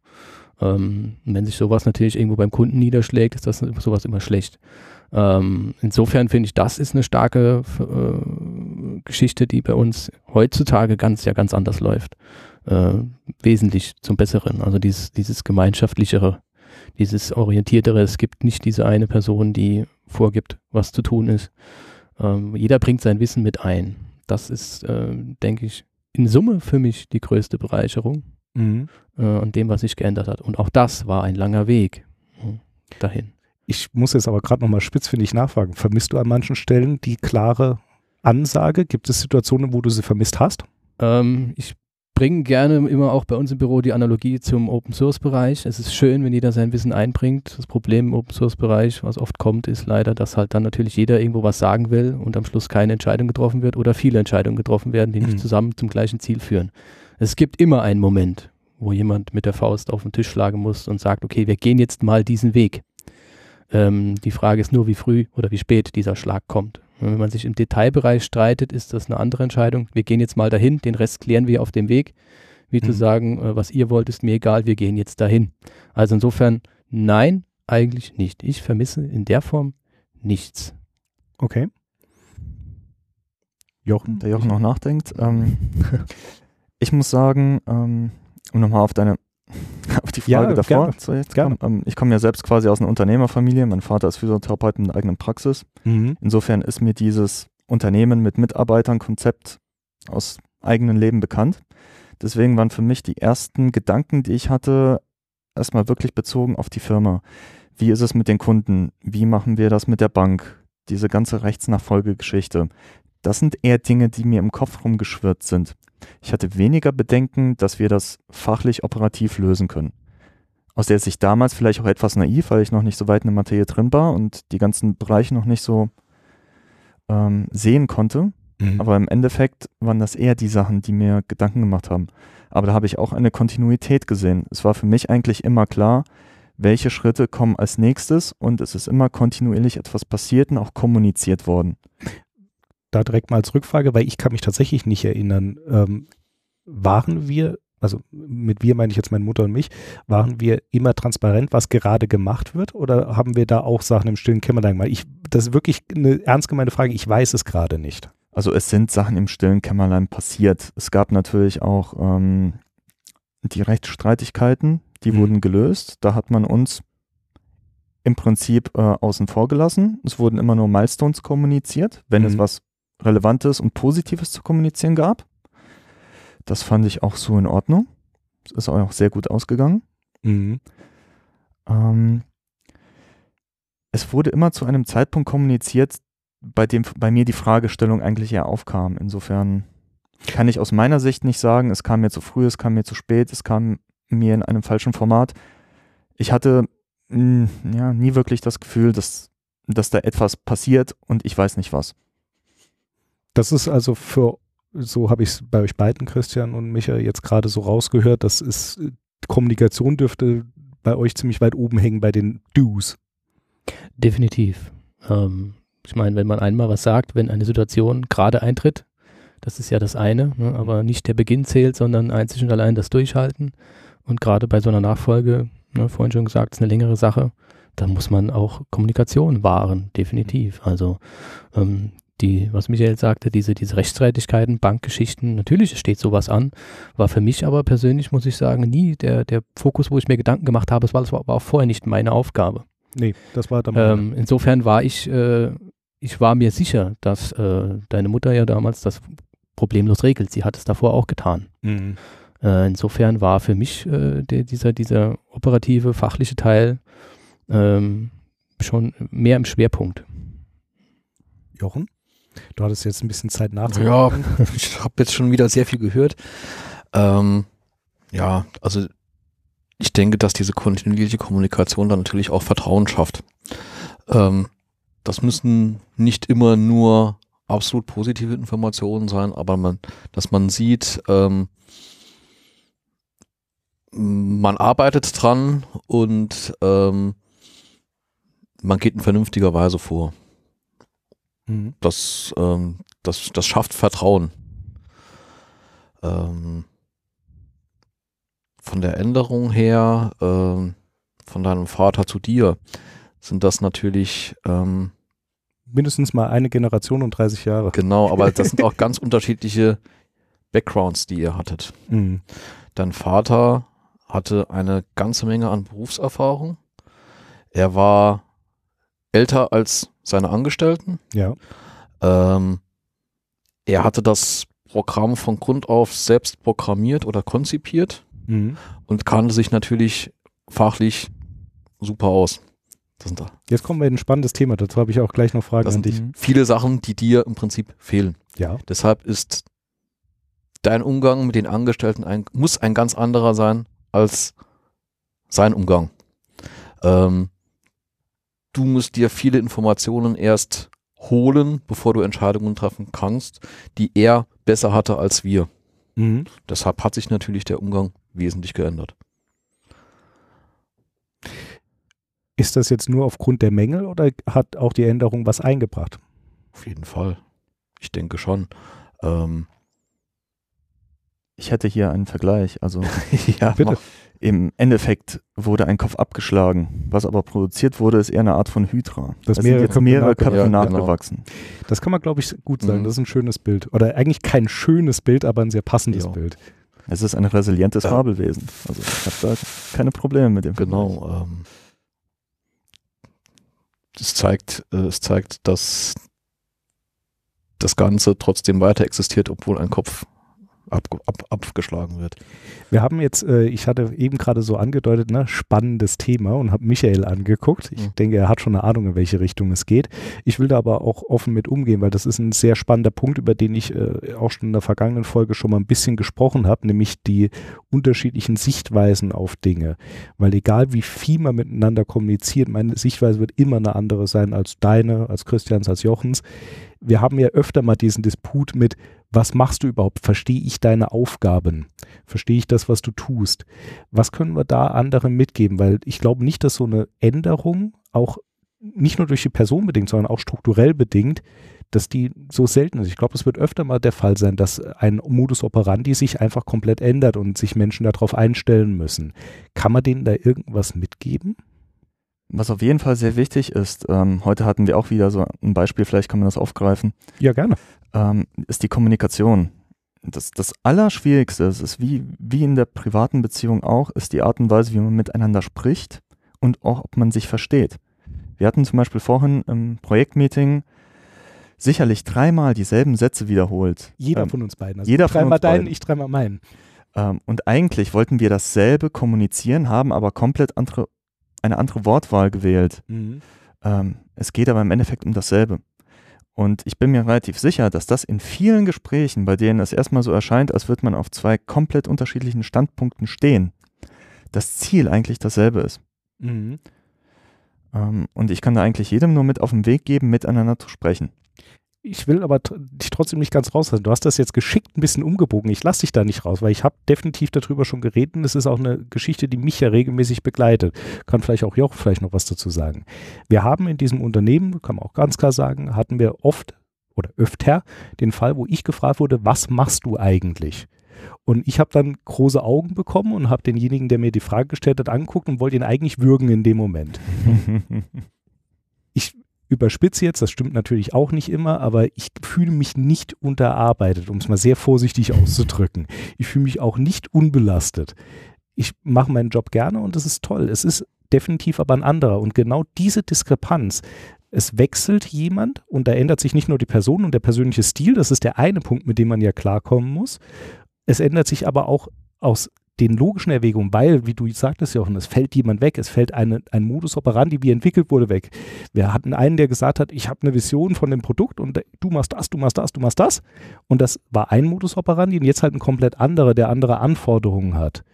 Ähm, wenn sich sowas natürlich irgendwo beim Kunden niederschlägt, ist das sowas immer schlecht. Ähm, insofern finde ich, das ist eine starke äh, Geschichte, die bei uns heutzutage ganz, ja ganz anders läuft. Äh, wesentlich zum Besseren. Also dieses, dieses gemeinschaftlichere, dieses orientiertere. Es gibt nicht diese eine Person, die vorgibt, was zu tun ist, ähm, jeder bringt sein Wissen mit ein. Das ist, äh, denke ich, in Summe für mich die größte Bereicherung mhm. äh, an dem, was sich geändert hat. Und auch das war ein langer Weg hm, dahin. Ich muss jetzt aber gerade nochmal spitzfindig nachfragen. Vermisst du an manchen Stellen die klare Ansage? Gibt es Situationen, wo du sie vermisst hast? Ähm, ich bringen gerne immer auch bei uns im Büro die Analogie zum Open Source Bereich. Es ist schön, wenn jeder sein Wissen einbringt. Das Problem im Open Source Bereich, was oft kommt, ist leider, dass halt dann natürlich jeder irgendwo was sagen will und am Schluss keine Entscheidung getroffen wird oder viele Entscheidungen getroffen werden, die mhm. nicht zusammen zum gleichen Ziel führen. Es gibt immer einen Moment, wo jemand mit der Faust auf den Tisch schlagen muss und sagt, okay, wir gehen jetzt mal diesen Weg. Ähm, die Frage ist nur, wie früh oder wie spät dieser Schlag kommt. Wenn man sich im Detailbereich streitet, ist das eine andere Entscheidung. Wir gehen jetzt mal dahin, den Rest klären wir auf dem Weg. Wie mhm. zu sagen, äh, was ihr wollt, ist mir egal, wir gehen jetzt dahin. Also insofern, nein, eigentlich nicht. Ich vermisse in der Form nichts. Okay. Jochen, der Jochen noch nachdenkt. Ähm, ich muss sagen, ähm, um nochmal auf deine auf die Frage ja, davor gerne. zu kommen. Ähm, ich komme ja selbst quasi aus einer Unternehmerfamilie. Mein Vater ist Physiotherapeut mit einer eigenen Praxis. Mhm. Insofern ist mir dieses Unternehmen mit Mitarbeitern Konzept aus eigenem Leben bekannt. Deswegen waren für mich die ersten Gedanken, die ich hatte, erstmal wirklich bezogen auf die Firma. Wie ist es mit den Kunden? Wie machen wir das mit der Bank? Diese ganze Rechtsnachfolgegeschichte. Das sind eher Dinge, die mir im Kopf rumgeschwirrt sind. Ich hatte weniger Bedenken, dass wir das fachlich operativ lösen können. Aus der Sicht damals vielleicht auch etwas naiv, weil ich noch nicht so weit in der Materie drin war und die ganzen Bereiche noch nicht so ähm, sehen konnte. Mhm. Aber im Endeffekt waren das eher die Sachen, die mir Gedanken gemacht haben. Aber da habe ich auch eine Kontinuität gesehen. Es war für mich eigentlich immer klar, welche Schritte kommen als nächstes und es ist immer kontinuierlich etwas passiert und auch kommuniziert worden da direkt mal als Rückfrage, weil ich kann mich tatsächlich nicht erinnern, ähm, waren wir, also mit wir meine ich jetzt meine Mutter und mich, waren wir immer transparent, was gerade gemacht wird oder haben wir da auch Sachen im stillen Kämmerlein gemacht? Ich, das ist wirklich eine ernst gemeinte Frage, ich weiß es gerade nicht. Also es sind Sachen im stillen Kämmerlein passiert. Es gab natürlich auch ähm, die Rechtsstreitigkeiten, die mhm. wurden gelöst. Da hat man uns im Prinzip äh, außen vor gelassen. Es wurden immer nur Milestones kommuniziert, wenn mhm. es was Relevantes und Positives zu kommunizieren gab. Das fand ich auch so in Ordnung. Es ist auch sehr gut ausgegangen. Mhm. Ähm, es wurde immer zu einem Zeitpunkt kommuniziert, bei dem bei mir die Fragestellung eigentlich eher aufkam. Insofern kann ich aus meiner Sicht nicht sagen, es kam mir zu früh, es kam mir zu spät, es kam mir in einem falschen Format. Ich hatte mh, ja, nie wirklich das Gefühl, dass, dass da etwas passiert und ich weiß nicht was. Das ist also für, so habe ich es bei euch beiden, Christian und Michael, jetzt gerade so rausgehört, das ist, Kommunikation dürfte bei euch ziemlich weit oben hängen bei den Do's. Definitiv. Ähm, ich meine, wenn man einmal was sagt, wenn eine Situation gerade eintritt, das ist ja das eine, ne, aber nicht der Beginn zählt, sondern einzig und allein das Durchhalten. Und gerade bei so einer Nachfolge, ne, vorhin schon gesagt, ist eine längere Sache, da muss man auch Kommunikation wahren, definitiv. Also ähm, die, was Michael sagte, diese, diese Rechtsstreitigkeiten, Bankgeschichten, natürlich steht sowas an, war für mich aber persönlich, muss ich sagen, nie der, der Fokus, wo ich mir Gedanken gemacht habe, das war, das war auch vorher nicht meine Aufgabe. Nee, das war dann. Ähm, insofern war ich, äh, ich war mir sicher, dass äh, deine Mutter ja damals das problemlos regelt. Sie hat es davor auch getan. Mhm. Äh, insofern war für mich äh, der, dieser, dieser operative, fachliche Teil ähm, schon mehr im Schwerpunkt. Jochen? Du hattest jetzt ein bisschen Zeit nachzudenken. Ja, ich habe jetzt schon wieder sehr viel gehört. Ähm, ja, also ich denke, dass diese kontinuierliche Kommunikation dann natürlich auch Vertrauen schafft. Ähm, das müssen nicht immer nur absolut positive Informationen sein, aber man, dass man sieht, ähm, man arbeitet dran und ähm, man geht in vernünftiger Weise vor. Mhm. Das, ähm, das, das schafft Vertrauen. Ähm, von der Änderung her, ähm, von deinem Vater zu dir, sind das natürlich ähm, mindestens mal eine Generation und 30 Jahre. Genau, aber das sind auch ganz unterschiedliche Backgrounds, die ihr hattet. Mhm. Dein Vater hatte eine ganze Menge an Berufserfahrung. Er war älter als seine Angestellten. Ja. Ähm, er hatte das Programm von Grund auf selbst programmiert oder konzipiert mhm. und kannte sich natürlich fachlich super aus. Da. Jetzt kommen wir in ein spannendes Thema. Dazu habe ich auch gleich noch Fragen an dich. Viele Sachen, die dir im Prinzip fehlen. Ja. Deshalb ist dein Umgang mit den Angestellten ein, muss ein ganz anderer sein als sein Umgang. Ähm, du musst dir viele Informationen erst holen, bevor du Entscheidungen treffen kannst, die er besser hatte als wir. Mhm. Deshalb hat sich natürlich der Umgang wesentlich geändert. Ist das jetzt nur aufgrund der Mängel oder hat auch die Änderung was eingebracht? Auf jeden Fall. Ich denke schon. Ähm ich hätte hier einen Vergleich. Also ja, bitte. Im Endeffekt wurde ein Kopf abgeschlagen. Was aber produziert wurde, ist eher eine Art von Hydra. Das sind jetzt mehrere Köpfe ja, genau. nachgewachsen. Genau. Das kann man, glaube ich, gut sagen. Mhm. Das ist ein schönes Bild. Oder eigentlich kein schönes Bild, aber ein sehr passendes ja. Bild. Es ist ein resilientes Fabelwesen. Also ich habe da keine Probleme mit dem. Genau. Ähm, es zeigt, äh, es zeigt, dass das Ganze trotzdem weiter existiert, obwohl ein Kopf ab, ab, abgeschlagen wird. Wir haben jetzt, äh, ich hatte eben gerade so angedeutet, ne, spannendes Thema und habe Michael angeguckt. Ich mhm. denke, er hat schon eine Ahnung, in welche Richtung es geht. Ich will da aber auch offen mit umgehen, weil das ist ein sehr spannender Punkt, über den ich äh, auch schon in der vergangenen Folge schon mal ein bisschen gesprochen habe, nämlich die unterschiedlichen Sichtweisen auf Dinge. Weil egal wie viel man miteinander kommuniziert, meine Sichtweise wird immer eine andere sein als deine, als Christians, als Jochens. Wir haben ja öfter mal diesen Disput mit, was machst du überhaupt? Verstehe ich deine Aufgaben? Verstehe ich das, was du tust? Was können wir da anderen mitgeben? Weil ich glaube nicht, dass so eine Änderung auch nicht nur durch die Person bedingt, sondern auch strukturell bedingt, dass die so selten ist. Ich glaube, es wird öfter mal der Fall sein, dass ein Modus operandi sich einfach komplett ändert und sich Menschen darauf einstellen müssen. Kann man denen da irgendwas mitgeben? Was auf jeden Fall sehr wichtig ist, ähm, heute hatten wir auch wieder so ein Beispiel, vielleicht kann man das aufgreifen. Ja, gerne. Ähm, ist die Kommunikation. Das, das Allerschwierigste, es ist wie, wie in der privaten Beziehung auch, ist die Art und Weise, wie man miteinander spricht und auch, ob man sich versteht. Wir hatten zum Beispiel vorhin im Projektmeeting sicherlich dreimal dieselben Sätze wiederholt. Jeder ähm, von uns beiden. Also jeder dreimal deinen, ich dreimal meinen. Ähm, und eigentlich wollten wir dasselbe kommunizieren, haben aber komplett andere eine andere Wortwahl gewählt. Mhm. Ähm, es geht aber im Endeffekt um dasselbe. Und ich bin mir relativ sicher, dass das in vielen Gesprächen, bei denen es erstmal so erscheint, als würde man auf zwei komplett unterschiedlichen Standpunkten stehen, das Ziel eigentlich dasselbe ist. Mhm. Ähm, und ich kann da eigentlich jedem nur mit auf den Weg geben, miteinander zu sprechen ich will aber dich trotzdem nicht ganz rauslassen. Du hast das jetzt geschickt ein bisschen umgebogen. Ich lasse dich da nicht raus, weil ich habe definitiv darüber schon geredet. Das ist auch eine Geschichte, die mich ja regelmäßig begleitet. Kann vielleicht auch Joch vielleicht noch was dazu sagen. Wir haben in diesem Unternehmen, kann man auch ganz klar sagen, hatten wir oft oder öfter den Fall, wo ich gefragt wurde, was machst du eigentlich? Und ich habe dann große Augen bekommen und habe denjenigen, der mir die Frage gestellt hat, angeguckt und wollte ihn eigentlich würgen in dem Moment. ich überspitze jetzt, das stimmt natürlich auch nicht immer, aber ich fühle mich nicht unterarbeitet, um es mal sehr vorsichtig auszudrücken. Ich fühle mich auch nicht unbelastet. Ich mache meinen Job gerne und das ist toll. Es ist definitiv aber ein anderer. Und genau diese Diskrepanz, es wechselt jemand und da ändert sich nicht nur die Person und der persönliche Stil, das ist der eine Punkt, mit dem man ja klarkommen muss. Es ändert sich aber auch aus den logischen Erwägungen, weil, wie du sagtest, Jochen, es fällt jemand weg, es fällt eine, ein Modus operandi, wie entwickelt wurde, weg. Wir hatten einen, der gesagt hat, ich habe eine Vision von dem Produkt und du machst das, du machst das, du machst das. Und das war ein Modus operandi und jetzt halt ein komplett anderer, der andere Anforderungen hat.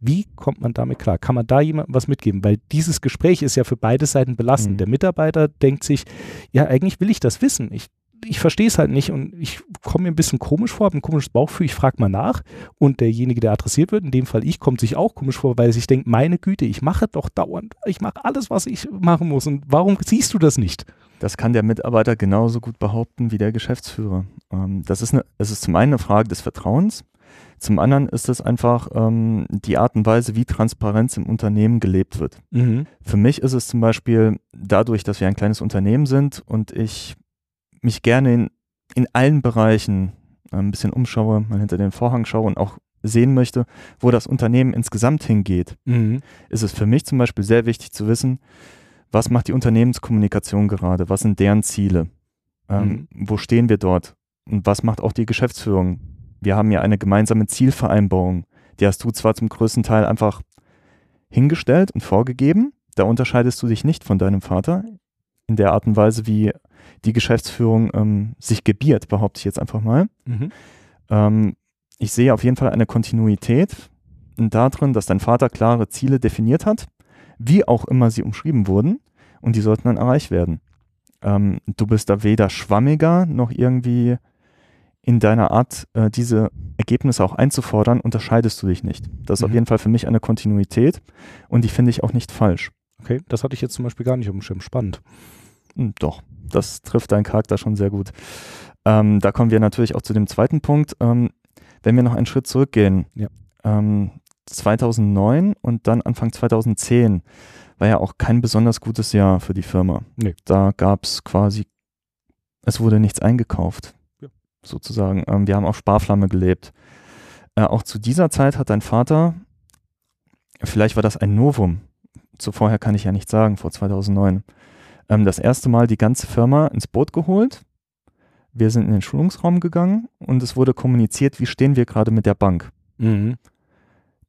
Wie kommt man damit klar? Kann man da jemandem was mitgeben? Weil dieses Gespräch ist ja für beide Seiten belastend. Mhm. Der Mitarbeiter denkt sich, ja, eigentlich will ich das wissen. Ich ich verstehe es halt nicht und ich komme mir ein bisschen komisch vor, habe ein komisches Bauchgefühl, ich frage mal nach und derjenige, der adressiert wird, in dem Fall ich, kommt sich auch komisch vor, weil ich denke, meine Güte, ich mache doch dauernd, ich mache alles, was ich machen muss und warum siehst du das nicht? Das kann der Mitarbeiter genauso gut behaupten wie der Geschäftsführer. Ähm, das ist, eine, es ist zum einen eine Frage des Vertrauens, zum anderen ist es einfach ähm, die Art und Weise, wie Transparenz im Unternehmen gelebt wird. Mhm. Für mich ist es zum Beispiel dadurch, dass wir ein kleines Unternehmen sind und ich mich gerne in, in allen Bereichen äh, ein bisschen umschaue, mal hinter den Vorhang schaue und auch sehen möchte, wo das Unternehmen insgesamt hingeht, mhm. ist es für mich zum Beispiel sehr wichtig zu wissen, was macht die Unternehmenskommunikation gerade, was sind deren Ziele, ähm, mhm. wo stehen wir dort und was macht auch die Geschäftsführung. Wir haben ja eine gemeinsame Zielvereinbarung, die hast du zwar zum größten Teil einfach hingestellt und vorgegeben, da unterscheidest du dich nicht von deinem Vater in der Art und Weise, wie die Geschäftsführung ähm, sich gebiert, behaupte ich jetzt einfach mal. Mhm. Ähm, ich sehe auf jeden Fall eine Kontinuität darin, dass dein Vater klare Ziele definiert hat, wie auch immer sie umschrieben wurden, und die sollten dann erreicht werden. Ähm, du bist da weder schwammiger noch irgendwie in deiner Art, äh, diese Ergebnisse auch einzufordern, unterscheidest du dich nicht. Das ist mhm. auf jeden Fall für mich eine Kontinuität und die finde ich auch nicht falsch. Okay, das hatte ich jetzt zum Beispiel gar nicht auf dem Schirm. Spannend. Hm, doch, das trifft deinen Charakter schon sehr gut. Ähm, da kommen wir natürlich auch zu dem zweiten Punkt. Ähm, wenn wir noch einen Schritt zurückgehen, ja. ähm, 2009 und dann Anfang 2010 war ja auch kein besonders gutes Jahr für die Firma. Nee. Da gab es quasi, es wurde nichts eingekauft, ja. sozusagen. Ähm, wir haben auf Sparflamme gelebt. Äh, auch zu dieser Zeit hat dein Vater, vielleicht war das ein Novum, zuvorher kann ich ja nicht sagen, vor 2009, ähm, das erste Mal die ganze Firma ins Boot geholt wir sind in den Schulungsraum gegangen und es wurde kommuniziert, wie stehen wir gerade mit der Bank. Mhm.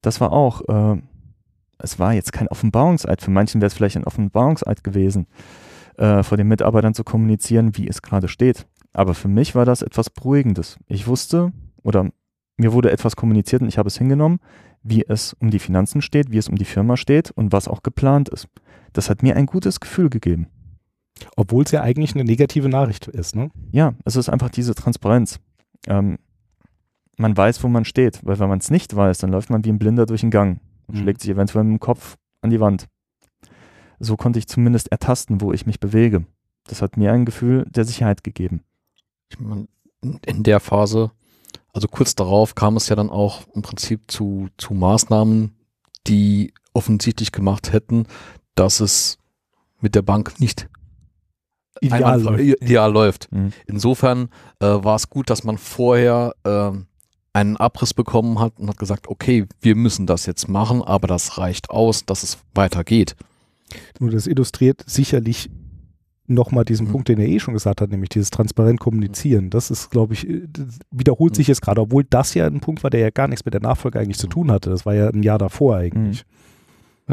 Das war auch, äh, es war jetzt kein Offenbarungseid, für manchen wäre es vielleicht ein Offenbarungseid gewesen, äh, vor den Mitarbeitern zu kommunizieren, wie es gerade steht. Aber für mich war das etwas Beruhigendes. Ich wusste oder mir wurde etwas kommuniziert und ich habe es hingenommen, wie es um die Finanzen steht, wie es um die Firma steht und was auch geplant ist. Das hat mir ein gutes Gefühl gegeben. Obwohl es ja eigentlich eine negative Nachricht ist, ne? Ja, es ist einfach diese Transparenz. Ähm, man weiß, wo man steht, weil wenn man es nicht weiß, dann läuft man wie ein Blinder durch den Gang und mhm. schlägt sich eventuell mit dem Kopf an die Wand. So konnte ich zumindest ertasten, wo ich mich bewege. Das hat mir ein Gefühl der Sicherheit gegeben. Ich meine, in der Phase, also kurz darauf, kam es ja dann auch im Prinzip zu, zu Maßnahmen, die offensichtlich gemacht hätten, dass es mit der Bank nicht ideal läuft. Ideal läuft. Mhm. Insofern äh, war es gut, dass man vorher äh, einen Abriss bekommen hat und hat gesagt, okay, wir müssen das jetzt machen, aber das reicht aus, dass es weitergeht. Nur das illustriert sicherlich nochmal diesen mhm. Punkt, den er eh schon gesagt hat, nämlich dieses transparent kommunizieren. Das ist, glaube ich, äh, wiederholt mhm. sich jetzt gerade, obwohl das ja ein Punkt war, der ja gar nichts mit der Nachfolge eigentlich zu tun hatte. Das war ja ein Jahr davor eigentlich. Mhm.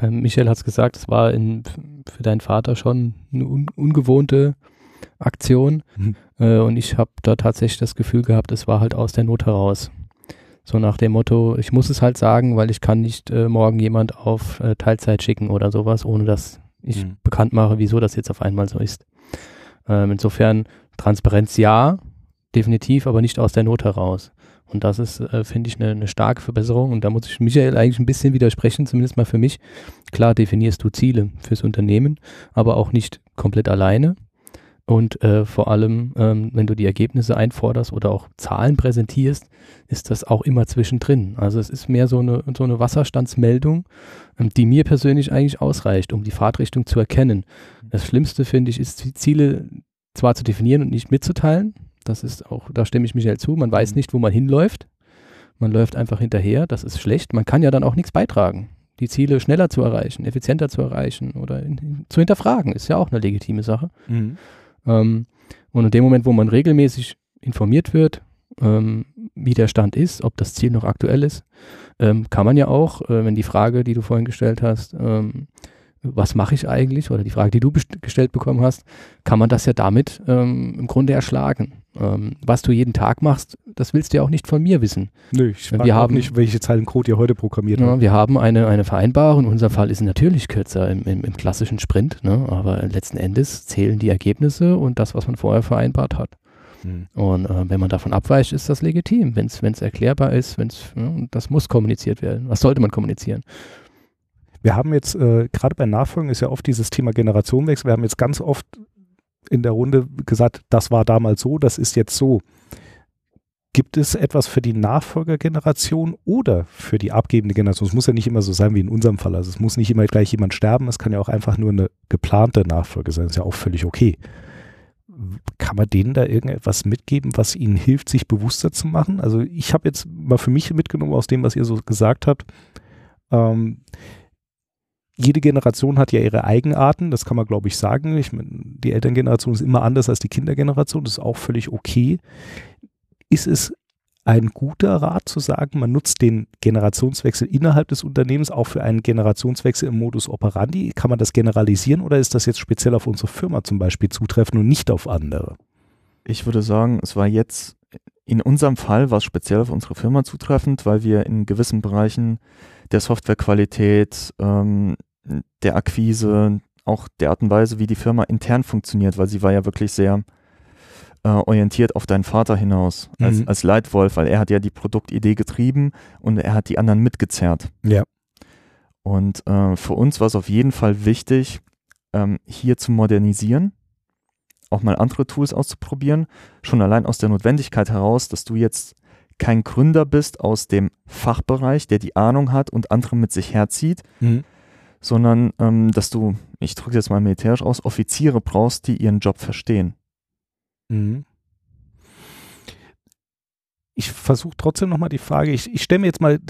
Ähm, Michael hat es gesagt, es war in, für deinen Vater schon eine un ungewohnte Aktion. Mhm. Äh, und ich habe da tatsächlich das Gefühl gehabt, es war halt aus der Not heraus. So nach dem Motto, ich muss es halt sagen, weil ich kann nicht äh, morgen jemand auf äh, Teilzeit schicken oder sowas, ohne dass ich mhm. bekannt mache, wieso das jetzt auf einmal so ist. Ähm, insofern Transparenz ja, definitiv, aber nicht aus der Not heraus. Und das ist, äh, finde ich, eine, eine starke Verbesserung. Und da muss ich Michael eigentlich ein bisschen widersprechen, zumindest mal für mich. Klar definierst du Ziele fürs Unternehmen, aber auch nicht komplett alleine. Und äh, vor allem, ähm, wenn du die Ergebnisse einforderst oder auch Zahlen präsentierst, ist das auch immer zwischendrin. Also es ist mehr so eine, so eine Wasserstandsmeldung, ähm, die mir persönlich eigentlich ausreicht, um die Fahrtrichtung zu erkennen. Das Schlimmste, finde ich, ist, die Ziele zwar zu definieren und nicht mitzuteilen, das ist auch, da stimme ich Michael zu. Man weiß mhm. nicht, wo man hinläuft. Man läuft einfach hinterher. Das ist schlecht. Man kann ja dann auch nichts beitragen. Die Ziele schneller zu erreichen, effizienter zu erreichen oder in, in, zu hinterfragen, ist ja auch eine legitime Sache. Mhm. Ähm, und in dem Moment, wo man regelmäßig informiert wird, ähm, wie der Stand ist, ob das Ziel noch aktuell ist, ähm, kann man ja auch, äh, wenn die Frage, die du vorhin gestellt hast, ähm, was mache ich eigentlich, oder die Frage, die du gestellt bekommen hast, kann man das ja damit ähm, im Grunde erschlagen. Ähm, was du jeden Tag machst, das willst du ja auch nicht von mir wissen. Nö, ich weiß auch nicht, welche Zeilen Code ihr heute programmiert ja, habt. Wir haben eine, eine Vereinbarung, in unserem Fall ist natürlich kürzer im, im, im klassischen Sprint, ne? aber letzten Endes zählen die Ergebnisse und das, was man vorher vereinbart hat. Hm. Und äh, wenn man davon abweicht, ist das legitim, wenn es erklärbar ist, wenn es, ne, das muss kommuniziert werden. Was sollte man kommunizieren? Wir haben jetzt, äh, gerade bei Nachfolgen ist ja oft dieses Thema Generationenwechsel, wir haben jetzt ganz oft in der Runde gesagt, das war damals so, das ist jetzt so. Gibt es etwas für die Nachfolgergeneration oder für die abgebende Generation? Es muss ja nicht immer so sein wie in unserem Fall. Also es muss nicht immer gleich jemand sterben, es kann ja auch einfach nur eine geplante Nachfolge sein. Das ist ja auch völlig okay. Kann man denen da irgendetwas mitgeben, was ihnen hilft, sich bewusster zu machen? Also ich habe jetzt mal für mich mitgenommen aus dem, was ihr so gesagt habt. Ähm, jede Generation hat ja ihre Eigenarten, das kann man glaube ich sagen. Ich, die Elterngeneration ist immer anders als die Kindergeneration, das ist auch völlig okay ist es ein guter Rat zu sagen, man nutzt den Generationswechsel innerhalb des Unternehmens auch für einen Generationswechsel im Modus operandi? Kann man das generalisieren oder ist das jetzt speziell auf unsere Firma zum Beispiel zutreffend und nicht auf andere? Ich würde sagen, es war jetzt in unserem Fall war es speziell auf unsere Firma zutreffend, weil wir in gewissen Bereichen der Softwarequalität, ähm, der Akquise, auch der Art und Weise, wie die Firma intern funktioniert, weil sie war ja wirklich sehr äh, orientiert auf deinen Vater hinaus als, mhm. als Leitwolf, weil er hat ja die Produktidee getrieben und er hat die anderen mitgezerrt. Ja. Und äh, für uns war es auf jeden Fall wichtig, ähm, hier zu modernisieren, auch mal andere Tools auszuprobieren, schon allein aus der Notwendigkeit heraus, dass du jetzt kein Gründer bist aus dem Fachbereich, der die Ahnung hat und andere mit sich herzieht, mhm. sondern ähm, dass du, ich drücke jetzt mal militärisch aus, Offiziere brauchst, die ihren Job verstehen. Mhm. Ich versuche trotzdem nochmal die Frage, ich, ich stelle mir jetzt mal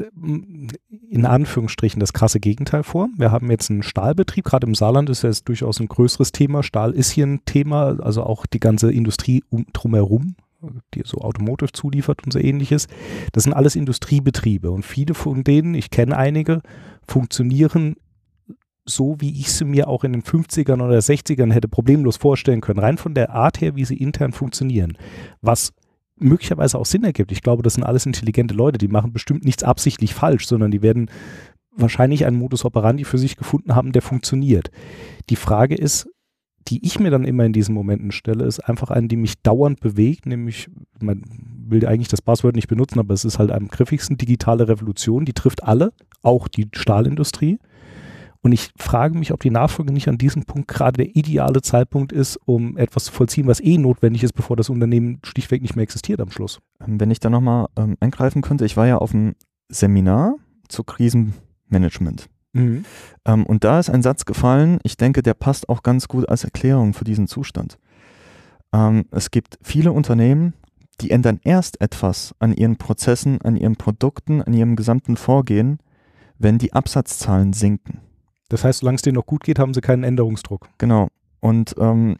in Anführungsstrichen das krasse Gegenteil vor. Wir haben jetzt einen Stahlbetrieb, gerade im Saarland ist ja jetzt durchaus ein größeres Thema. Stahl ist hier ein Thema, also auch die ganze Industrie um, drumherum, die so Automotive zuliefert und so ähnliches. Das sind alles Industriebetriebe und viele von denen, ich kenne einige, funktionieren so, wie ich sie mir auch in den 50ern oder 60ern hätte problemlos vorstellen können, rein von der Art her, wie sie intern funktionieren. Was möglicherweise auch Sinn ergibt. Ich glaube, das sind alles intelligente Leute, die machen bestimmt nichts absichtlich falsch, sondern die werden wahrscheinlich einen Modus operandi für sich gefunden haben, der funktioniert. Die Frage ist, die ich mir dann immer in diesen Momenten stelle, ist einfach eine, die mich dauernd bewegt, nämlich, man will eigentlich das Passwort nicht benutzen, aber es ist halt am griffigsten digitale Revolution, die trifft alle, auch die Stahlindustrie. Und ich frage mich, ob die Nachfolge nicht an diesem Punkt gerade der ideale Zeitpunkt ist, um etwas zu vollziehen, was eh notwendig ist, bevor das Unternehmen schlichtweg nicht mehr existiert am Schluss. Ähm, wenn ich da nochmal ähm, eingreifen könnte, ich war ja auf einem Seminar zu Krisenmanagement. Mhm. Ähm, und da ist ein Satz gefallen, ich denke, der passt auch ganz gut als Erklärung für diesen Zustand. Ähm, es gibt viele Unternehmen, die ändern erst etwas an ihren Prozessen, an ihren Produkten, an ihrem gesamten Vorgehen, wenn die Absatzzahlen sinken. Das heißt, solange es denen noch gut geht, haben sie keinen Änderungsdruck. Genau. Und ähm,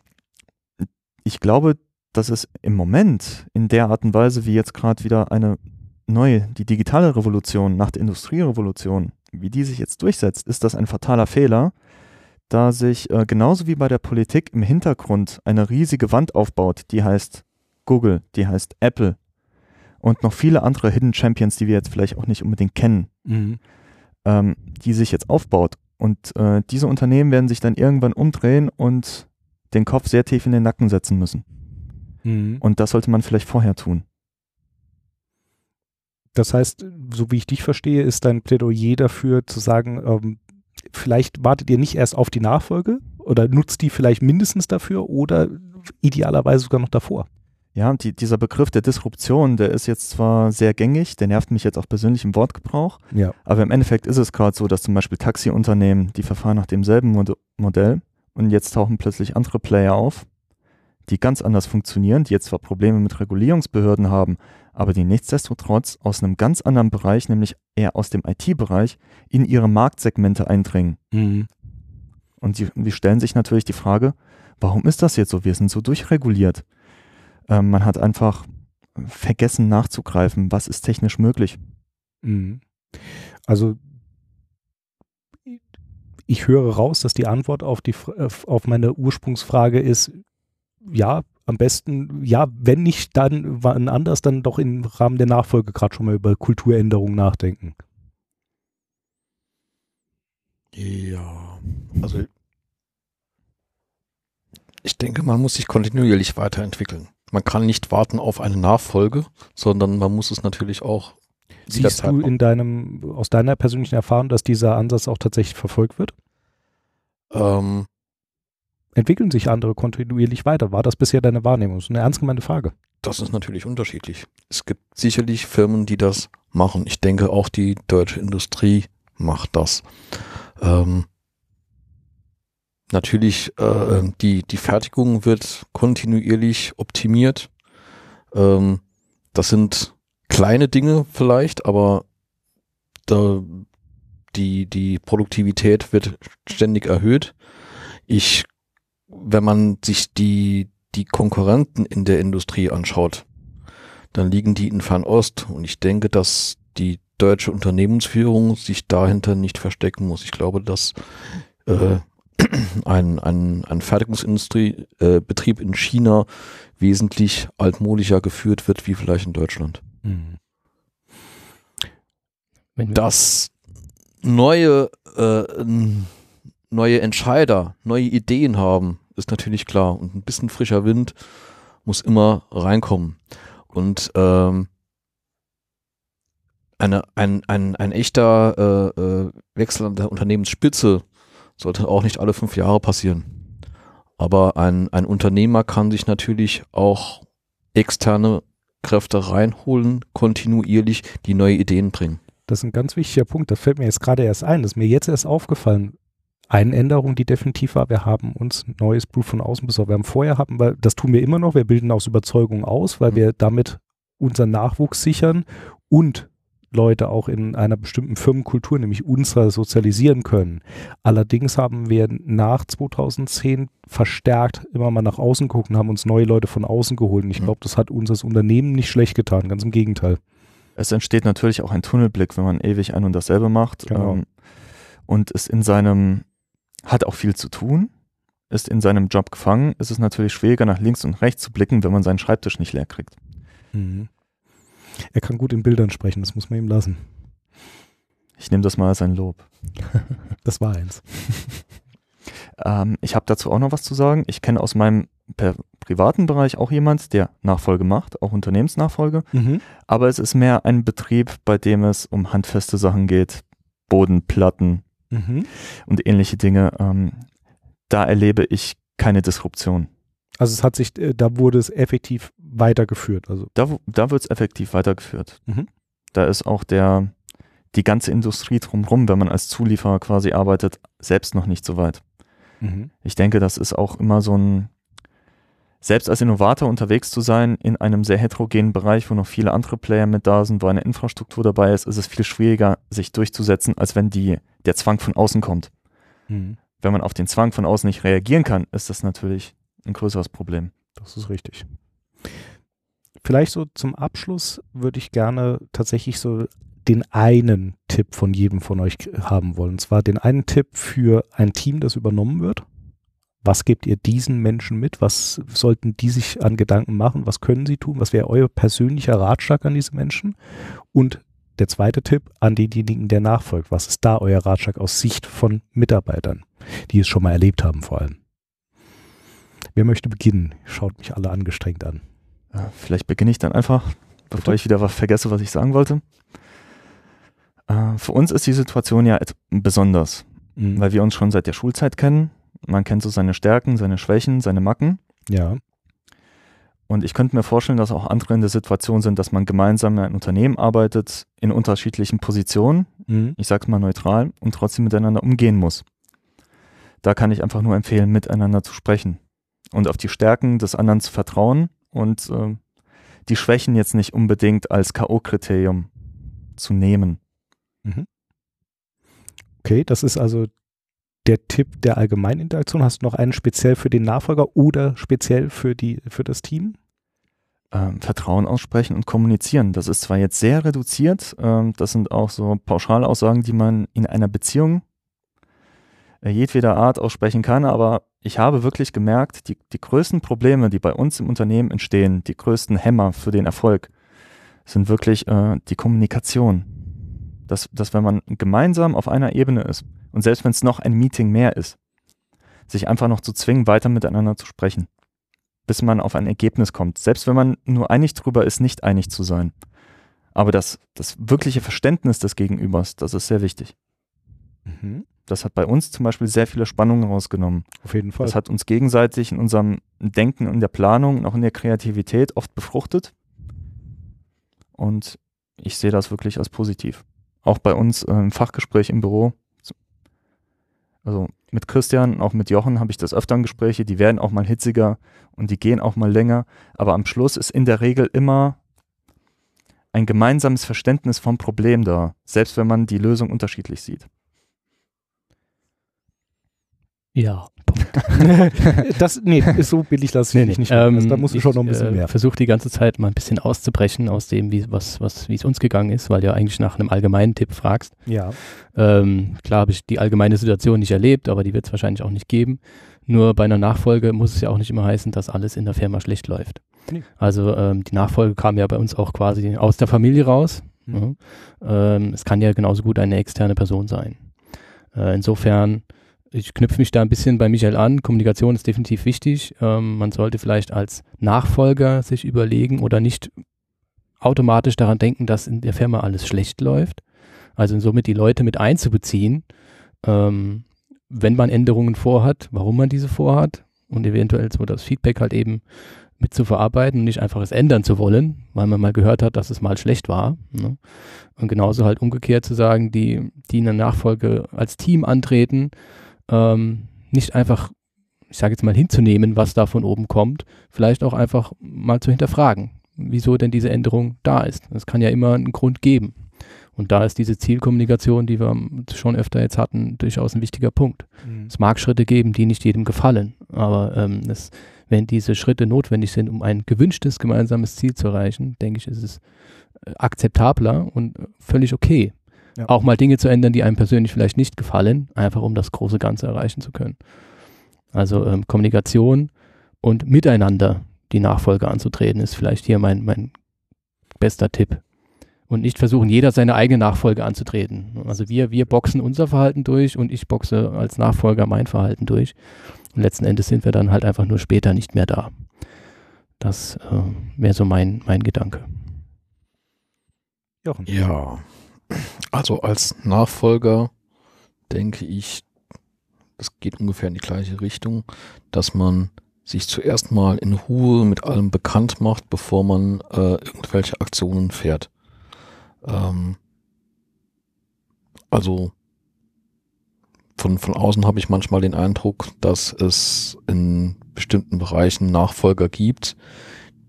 ich glaube, dass es im Moment in der Art und Weise, wie jetzt gerade wieder eine neue, die digitale Revolution nach der Industrierevolution, wie die sich jetzt durchsetzt, ist das ein fataler Fehler, da sich äh, genauso wie bei der Politik im Hintergrund eine riesige Wand aufbaut, die heißt Google, die heißt Apple und noch viele andere Hidden Champions, die wir jetzt vielleicht auch nicht unbedingt kennen, mhm. ähm, die sich jetzt aufbaut. Und äh, diese Unternehmen werden sich dann irgendwann umdrehen und den Kopf sehr tief in den Nacken setzen müssen. Mhm. Und das sollte man vielleicht vorher tun. Das heißt, so wie ich dich verstehe, ist dein Plädoyer dafür zu sagen, ähm, vielleicht wartet ihr nicht erst auf die Nachfolge oder nutzt die vielleicht mindestens dafür oder idealerweise sogar noch davor. Ja, die, dieser Begriff der Disruption, der ist jetzt zwar sehr gängig, der nervt mich jetzt auch persönlich im Wortgebrauch, ja. aber im Endeffekt ist es gerade so, dass zum Beispiel Taxiunternehmen, die verfahren nach demselben Mod Modell und jetzt tauchen plötzlich andere Player auf, die ganz anders funktionieren, die jetzt zwar Probleme mit Regulierungsbehörden haben, aber die nichtsdestotrotz aus einem ganz anderen Bereich, nämlich eher aus dem IT-Bereich, in ihre Marktsegmente eindringen. Mhm. Und die, die stellen sich natürlich die Frage, warum ist das jetzt so? Wir sind so durchreguliert. Ähm, man hat einfach vergessen nachzugreifen, was ist technisch möglich. Mhm. Also ich höre raus, dass die Antwort auf, die, äh, auf meine Ursprungsfrage ist, ja, am besten, ja, wenn nicht dann wann anders, dann doch im Rahmen der Nachfolge gerade schon mal über Kulturänderungen nachdenken. Ja, also ich denke, man muss sich kontinuierlich weiterentwickeln man kann nicht warten auf eine Nachfolge, sondern man muss es natürlich auch. Siehst du in deinem, aus deiner persönlichen Erfahrung, dass dieser Ansatz auch tatsächlich verfolgt wird? Ähm, entwickeln sich andere kontinuierlich weiter? War das bisher deine Wahrnehmung? Das ist eine ernst gemeinte Frage. Das ist natürlich unterschiedlich. Es gibt sicherlich Firmen, die das machen. Ich denke, auch die deutsche Industrie macht das. Ähm, natürlich, äh, die, die Fertigung wird kontinuierlich optimiert. Ähm, das sind kleine Dinge vielleicht, aber da, die, die Produktivität wird ständig erhöht. Ich, wenn man sich die, die Konkurrenten in der Industrie anschaut, dann liegen die in Fernost und ich denke, dass die deutsche Unternehmensführung sich dahinter nicht verstecken muss. Ich glaube, dass äh, ein, ein, ein Fertigungsindustriebetrieb äh, in China wesentlich altmodischer geführt wird wie vielleicht in Deutschland. Mhm. Dass neue, äh, neue Entscheider neue Ideen haben, ist natürlich klar. Und ein bisschen frischer Wind muss immer reinkommen. Und ähm, eine, ein, ein, ein echter äh, äh, Wechsel an der Unternehmensspitze sollte auch nicht alle fünf Jahre passieren. Aber ein, ein Unternehmer kann sich natürlich auch externe Kräfte reinholen, kontinuierlich, die neue Ideen bringen. Das ist ein ganz wichtiger Punkt. Das fällt mir jetzt gerade erst ein. Das ist mir jetzt erst aufgefallen. Eine Änderung, die definitiv war, wir haben uns neues Blut von außen besorgt. Wir haben vorher, haben wir, das tun wir immer noch, wir bilden aus Überzeugung aus, weil mhm. wir damit unseren Nachwuchs sichern und Leute auch in einer bestimmten Firmenkultur, nämlich unserer, sozialisieren können. Allerdings haben wir nach 2010 verstärkt immer mal nach außen geguckt und haben uns neue Leute von außen geholt. Und ich mhm. glaube, das hat unser Unternehmen nicht schlecht getan, ganz im Gegenteil. Es entsteht natürlich auch ein Tunnelblick, wenn man ewig ein und dasselbe macht. Genau. Ähm, und ist in seinem, hat auch viel zu tun, ist in seinem Job gefangen, ist es natürlich schwieriger, nach links und rechts zu blicken, wenn man seinen Schreibtisch nicht leer kriegt. Mhm. Er kann gut in Bildern sprechen, das muss man ihm lassen. Ich nehme das mal als ein Lob. das war eins. ähm, ich habe dazu auch noch was zu sagen. Ich kenne aus meinem privaten Bereich auch jemand, der Nachfolge macht, auch Unternehmensnachfolge. Mhm. Aber es ist mehr ein Betrieb, bei dem es um handfeste Sachen geht, Bodenplatten mhm. und ähnliche Dinge. Ähm, da erlebe ich keine Disruption. Also es hat sich, äh, da wurde es effektiv weitergeführt. Also. Da, da wird es effektiv weitergeführt. Mhm. Da ist auch der, die ganze Industrie drumherum, wenn man als Zulieferer quasi arbeitet, selbst noch nicht so weit. Mhm. Ich denke, das ist auch immer so ein, selbst als Innovator unterwegs zu sein in einem sehr heterogenen Bereich, wo noch viele andere Player mit da sind, wo eine Infrastruktur dabei ist, ist es viel schwieriger, sich durchzusetzen, als wenn die, der Zwang von außen kommt. Mhm. Wenn man auf den Zwang von außen nicht reagieren kann, ist das natürlich ein größeres Problem. Das ist richtig. Vielleicht so zum Abschluss würde ich gerne tatsächlich so den einen Tipp von jedem von euch haben wollen. Und zwar den einen Tipp für ein Team, das übernommen wird. Was gebt ihr diesen Menschen mit? Was sollten die sich an Gedanken machen? Was können sie tun? Was wäre euer persönlicher Ratschlag an diese Menschen? Und der zweite Tipp an denjenigen, der nachfolgt. Was ist da euer Ratschlag aus Sicht von Mitarbeitern, die es schon mal erlebt haben vor allem? Wer möchte beginnen? Schaut mich alle angestrengt an. Ja, vielleicht beginne ich dann einfach, bevor Bitte? ich wieder was vergesse, was ich sagen wollte. Äh, für uns ist die Situation ja besonders, mhm. weil wir uns schon seit der Schulzeit kennen. Man kennt so seine Stärken, seine Schwächen, seine Macken. Ja. Und ich könnte mir vorstellen, dass auch andere in der Situation sind, dass man gemeinsam in einem Unternehmen arbeitet, in unterschiedlichen Positionen, mhm. ich sag's mal neutral, und trotzdem miteinander umgehen muss. Da kann ich einfach nur empfehlen, miteinander zu sprechen und auf die Stärken des anderen zu vertrauen und äh, die Schwächen jetzt nicht unbedingt als K.O.-Kriterium zu nehmen. Mhm. Okay, das ist also der Tipp der Allgemeininteraktion. Hast du noch einen speziell für den Nachfolger oder speziell für, die, für das Team? Ähm, Vertrauen aussprechen und kommunizieren. Das ist zwar jetzt sehr reduziert, ähm, das sind auch so Pauschalaussagen, die man in einer Beziehung äh, jedweder Art aussprechen kann, aber ich habe wirklich gemerkt, die, die größten Probleme, die bei uns im Unternehmen entstehen, die größten Hämmer für den Erfolg, sind wirklich äh, die Kommunikation. Dass, dass wenn man gemeinsam auf einer Ebene ist und selbst wenn es noch ein Meeting mehr ist, sich einfach noch zu zwingen, weiter miteinander zu sprechen, bis man auf ein Ergebnis kommt. Selbst wenn man nur einig darüber ist, nicht einig zu sein. Aber das, das wirkliche Verständnis des Gegenübers, das ist sehr wichtig. Mhm. Das hat bei uns zum Beispiel sehr viele Spannungen rausgenommen. Auf jeden Fall. Das hat uns gegenseitig in unserem Denken und der Planung und auch in der Kreativität oft befruchtet. Und ich sehe das wirklich als positiv. Auch bei uns äh, im Fachgespräch im Büro. Also mit Christian, auch mit Jochen habe ich das öfter in Gespräche, die werden auch mal hitziger und die gehen auch mal länger. Aber am Schluss ist in der Regel immer ein gemeinsames Verständnis vom Problem da, selbst wenn man die Lösung unterschiedlich sieht. Ja. das, nee, so billig lasse ich nee, nicht. Ähm, also da musst du schon noch ein bisschen äh, mehr. versuche die ganze Zeit mal ein bisschen auszubrechen aus dem, wie was, was, es uns gegangen ist, weil du ja eigentlich nach einem allgemeinen Tipp fragst. Ja. Ähm, klar habe ich die allgemeine Situation nicht erlebt, aber die wird es wahrscheinlich auch nicht geben. Nur bei einer Nachfolge muss es ja auch nicht immer heißen, dass alles in der Firma schlecht läuft. Nee. Also ähm, die Nachfolge kam ja bei uns auch quasi aus der Familie raus. Mhm. Ja. Ähm, es kann ja genauso gut eine externe Person sein. Äh, insofern ich knüpfe mich da ein bisschen bei Michael an. Kommunikation ist definitiv wichtig. Ähm, man sollte vielleicht als Nachfolger sich überlegen oder nicht automatisch daran denken, dass in der Firma alles schlecht läuft. Also somit die Leute mit einzubeziehen, ähm, wenn man Änderungen vorhat, warum man diese vorhat und eventuell so das Feedback halt eben mit zu verarbeiten und nicht einfach es ändern zu wollen, weil man mal gehört hat, dass es mal schlecht war. Ne? Und genauso halt umgekehrt zu sagen, die, die in der Nachfolge als Team antreten, ähm, nicht einfach, ich sage jetzt mal, hinzunehmen, was da von oben kommt, vielleicht auch einfach mal zu hinterfragen, wieso denn diese Änderung da ist. Es kann ja immer einen Grund geben. Und da ist diese Zielkommunikation, die wir schon öfter jetzt hatten, durchaus ein wichtiger Punkt. Mhm. Es mag Schritte geben, die nicht jedem gefallen, aber ähm, es, wenn diese Schritte notwendig sind, um ein gewünschtes gemeinsames Ziel zu erreichen, denke ich, ist es äh, akzeptabler und völlig okay. Ja. Auch mal Dinge zu ändern, die einem persönlich vielleicht nicht gefallen, einfach um das große Ganze erreichen zu können. Also ähm, Kommunikation und miteinander die Nachfolge anzutreten, ist vielleicht hier mein, mein bester Tipp. Und nicht versuchen, jeder seine eigene Nachfolge anzutreten. Also wir, wir boxen unser Verhalten durch und ich boxe als Nachfolger mein Verhalten durch. Und letzten Endes sind wir dann halt einfach nur später nicht mehr da. Das äh, wäre so mein, mein Gedanke. Jochen. Ja, also als Nachfolger denke ich, das geht ungefähr in die gleiche Richtung, dass man sich zuerst mal in Ruhe mit allem bekannt macht, bevor man äh, irgendwelche Aktionen fährt. Ähm, also von, von außen habe ich manchmal den Eindruck, dass es in bestimmten Bereichen Nachfolger gibt,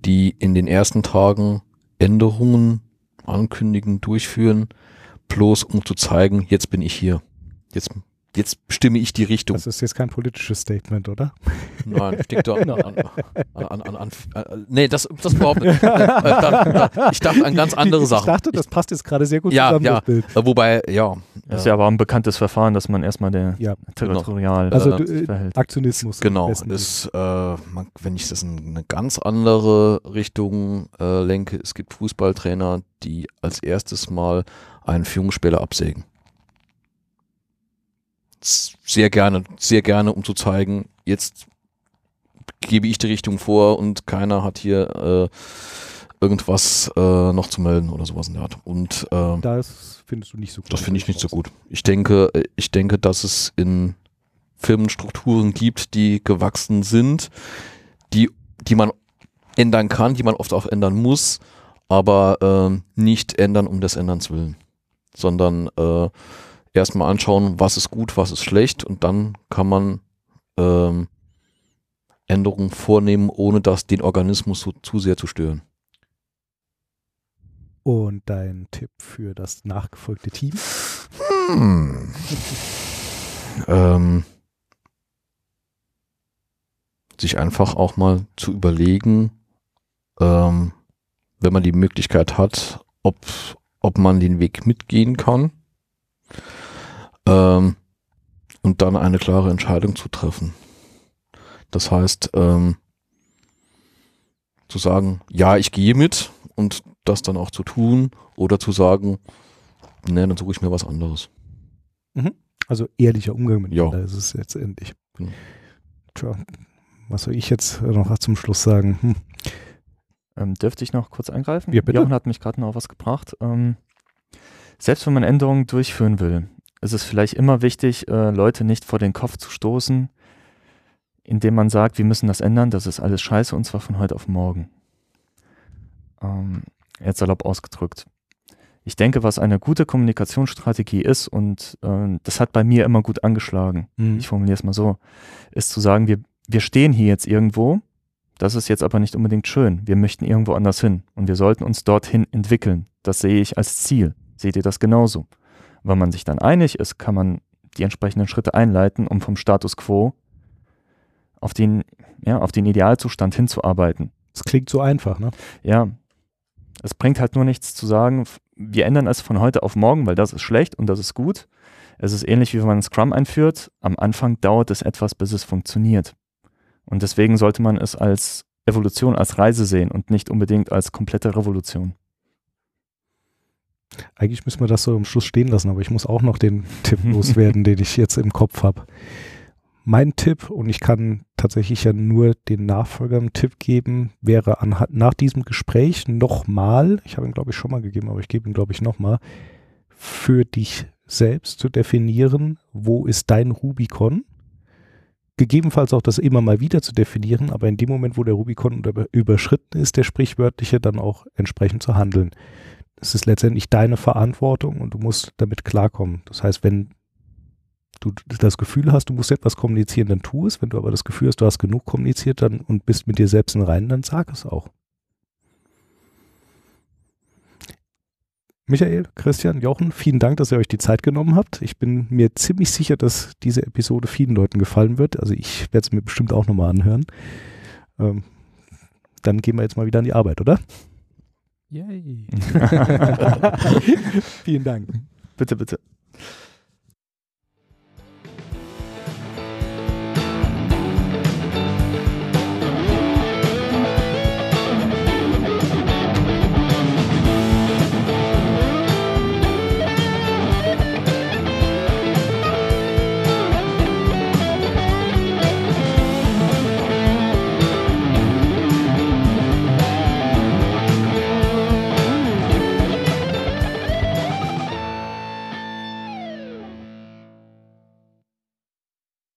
die in den ersten Tagen Änderungen ankündigen, durchführen, bloß um zu zeigen, jetzt bin ich hier. Jetzt, jetzt bestimme ich die Richtung. Das ist jetzt kein politisches Statement, oder? Nein, ich denke an, an, an, an, an, an, nee, das, das überhaupt nicht. ich dachte an ganz andere Sachen. Ich dachte, das passt jetzt gerade sehr gut ja, zusammen, ja. das Bild. Wobei, ja. Das ist ja aber ein bekanntes Verfahren, dass man erstmal der ja. territorial also, äh, verhält. Aktionismus. Genau, ist, äh, man, wenn ich das in eine ganz andere Richtung äh, lenke, es gibt Fußballtrainer, die als erstes mal einen Führungsspieler absägen. Sehr gerne, sehr gerne, um zu zeigen, jetzt gebe ich die Richtung vor und keiner hat hier äh, irgendwas äh, noch zu melden oder sowas in der Art. Und äh, das findest du nicht so gut. Das finde ich nicht so gut. Ich denke, ich denke, dass es in Firmenstrukturen gibt, die gewachsen sind, die, die man ändern kann, die man oft auch ändern muss, aber äh, nicht ändern um des Änderns willen sondern äh, erstmal anschauen, was ist gut, was ist schlecht und dann kann man ähm, Änderungen vornehmen, ohne das den Organismus so zu sehr zu stören. Und dein Tipp für das nachgefolgte Team? Hm. ähm, sich einfach auch mal zu überlegen, ähm, wenn man die Möglichkeit hat, ob, ob man den Weg mitgehen kann ähm, und dann eine klare Entscheidung zu treffen. Das heißt, ähm, zu sagen, ja, ich gehe mit und das dann auch zu tun oder zu sagen, ne, dann suche ich mir was anderes. Mhm. Also ehrlicher Umgang mit ja. ist es jetzt endlich. Mhm. Tja, was soll ich jetzt noch zum Schluss sagen? Hm. Ähm, dürfte ich noch kurz eingreifen? Ja, bitte. Jochen hat mich gerade noch was gebracht. Ähm, selbst wenn man Änderungen durchführen will, ist es vielleicht immer wichtig, äh, Leute nicht vor den Kopf zu stoßen, indem man sagt, wir müssen das ändern, das ist alles scheiße und zwar von heute auf morgen. Ähm, jetzt salopp ausgedrückt. Ich denke, was eine gute Kommunikationsstrategie ist, und äh, das hat bei mir immer gut angeschlagen, mhm. ich formuliere es mal so, ist zu sagen, wir, wir stehen hier jetzt irgendwo, das ist jetzt aber nicht unbedingt schön, wir möchten irgendwo anders hin und wir sollten uns dorthin entwickeln. Das sehe ich als Ziel. Seht ihr das genauso? Wenn man sich dann einig ist, kann man die entsprechenden Schritte einleiten, um vom Status quo auf den, ja, auf den Idealzustand hinzuarbeiten. Das klingt so einfach, ne? Ja. Es bringt halt nur nichts zu sagen, wir ändern es von heute auf morgen, weil das ist schlecht und das ist gut. Es ist ähnlich wie wenn man Scrum einführt. Am Anfang dauert es etwas, bis es funktioniert. Und deswegen sollte man es als Evolution, als Reise sehen und nicht unbedingt als komplette Revolution. Eigentlich müssen wir das so am Schluss stehen lassen, aber ich muss auch noch den Tipp loswerden, den ich jetzt im Kopf habe. Mein Tipp, und ich kann tatsächlich ja nur den Nachfolgern einen Tipp geben, wäre an, nach diesem Gespräch nochmal, ich habe ihn glaube ich schon mal gegeben, aber ich gebe ihn glaube ich nochmal, für dich selbst zu definieren, wo ist dein Rubicon? Gegebenenfalls auch das immer mal wieder zu definieren, aber in dem Moment, wo der Rubicon überschritten ist, der sprichwörtliche, dann auch entsprechend zu handeln es ist letztendlich deine Verantwortung und du musst damit klarkommen. Das heißt, wenn du das Gefühl hast, du musst etwas kommunizieren, dann tu es. Wenn du aber das Gefühl hast, du hast genug kommuniziert dann und bist mit dir selbst in Reinen, dann sag es auch. Michael, Christian, Jochen, vielen Dank, dass ihr euch die Zeit genommen habt. Ich bin mir ziemlich sicher, dass diese Episode vielen Leuten gefallen wird. Also ich werde es mir bestimmt auch nochmal anhören. Ähm, dann gehen wir jetzt mal wieder an die Arbeit, oder? Yay. Vielen Dank. Bitte, bitte.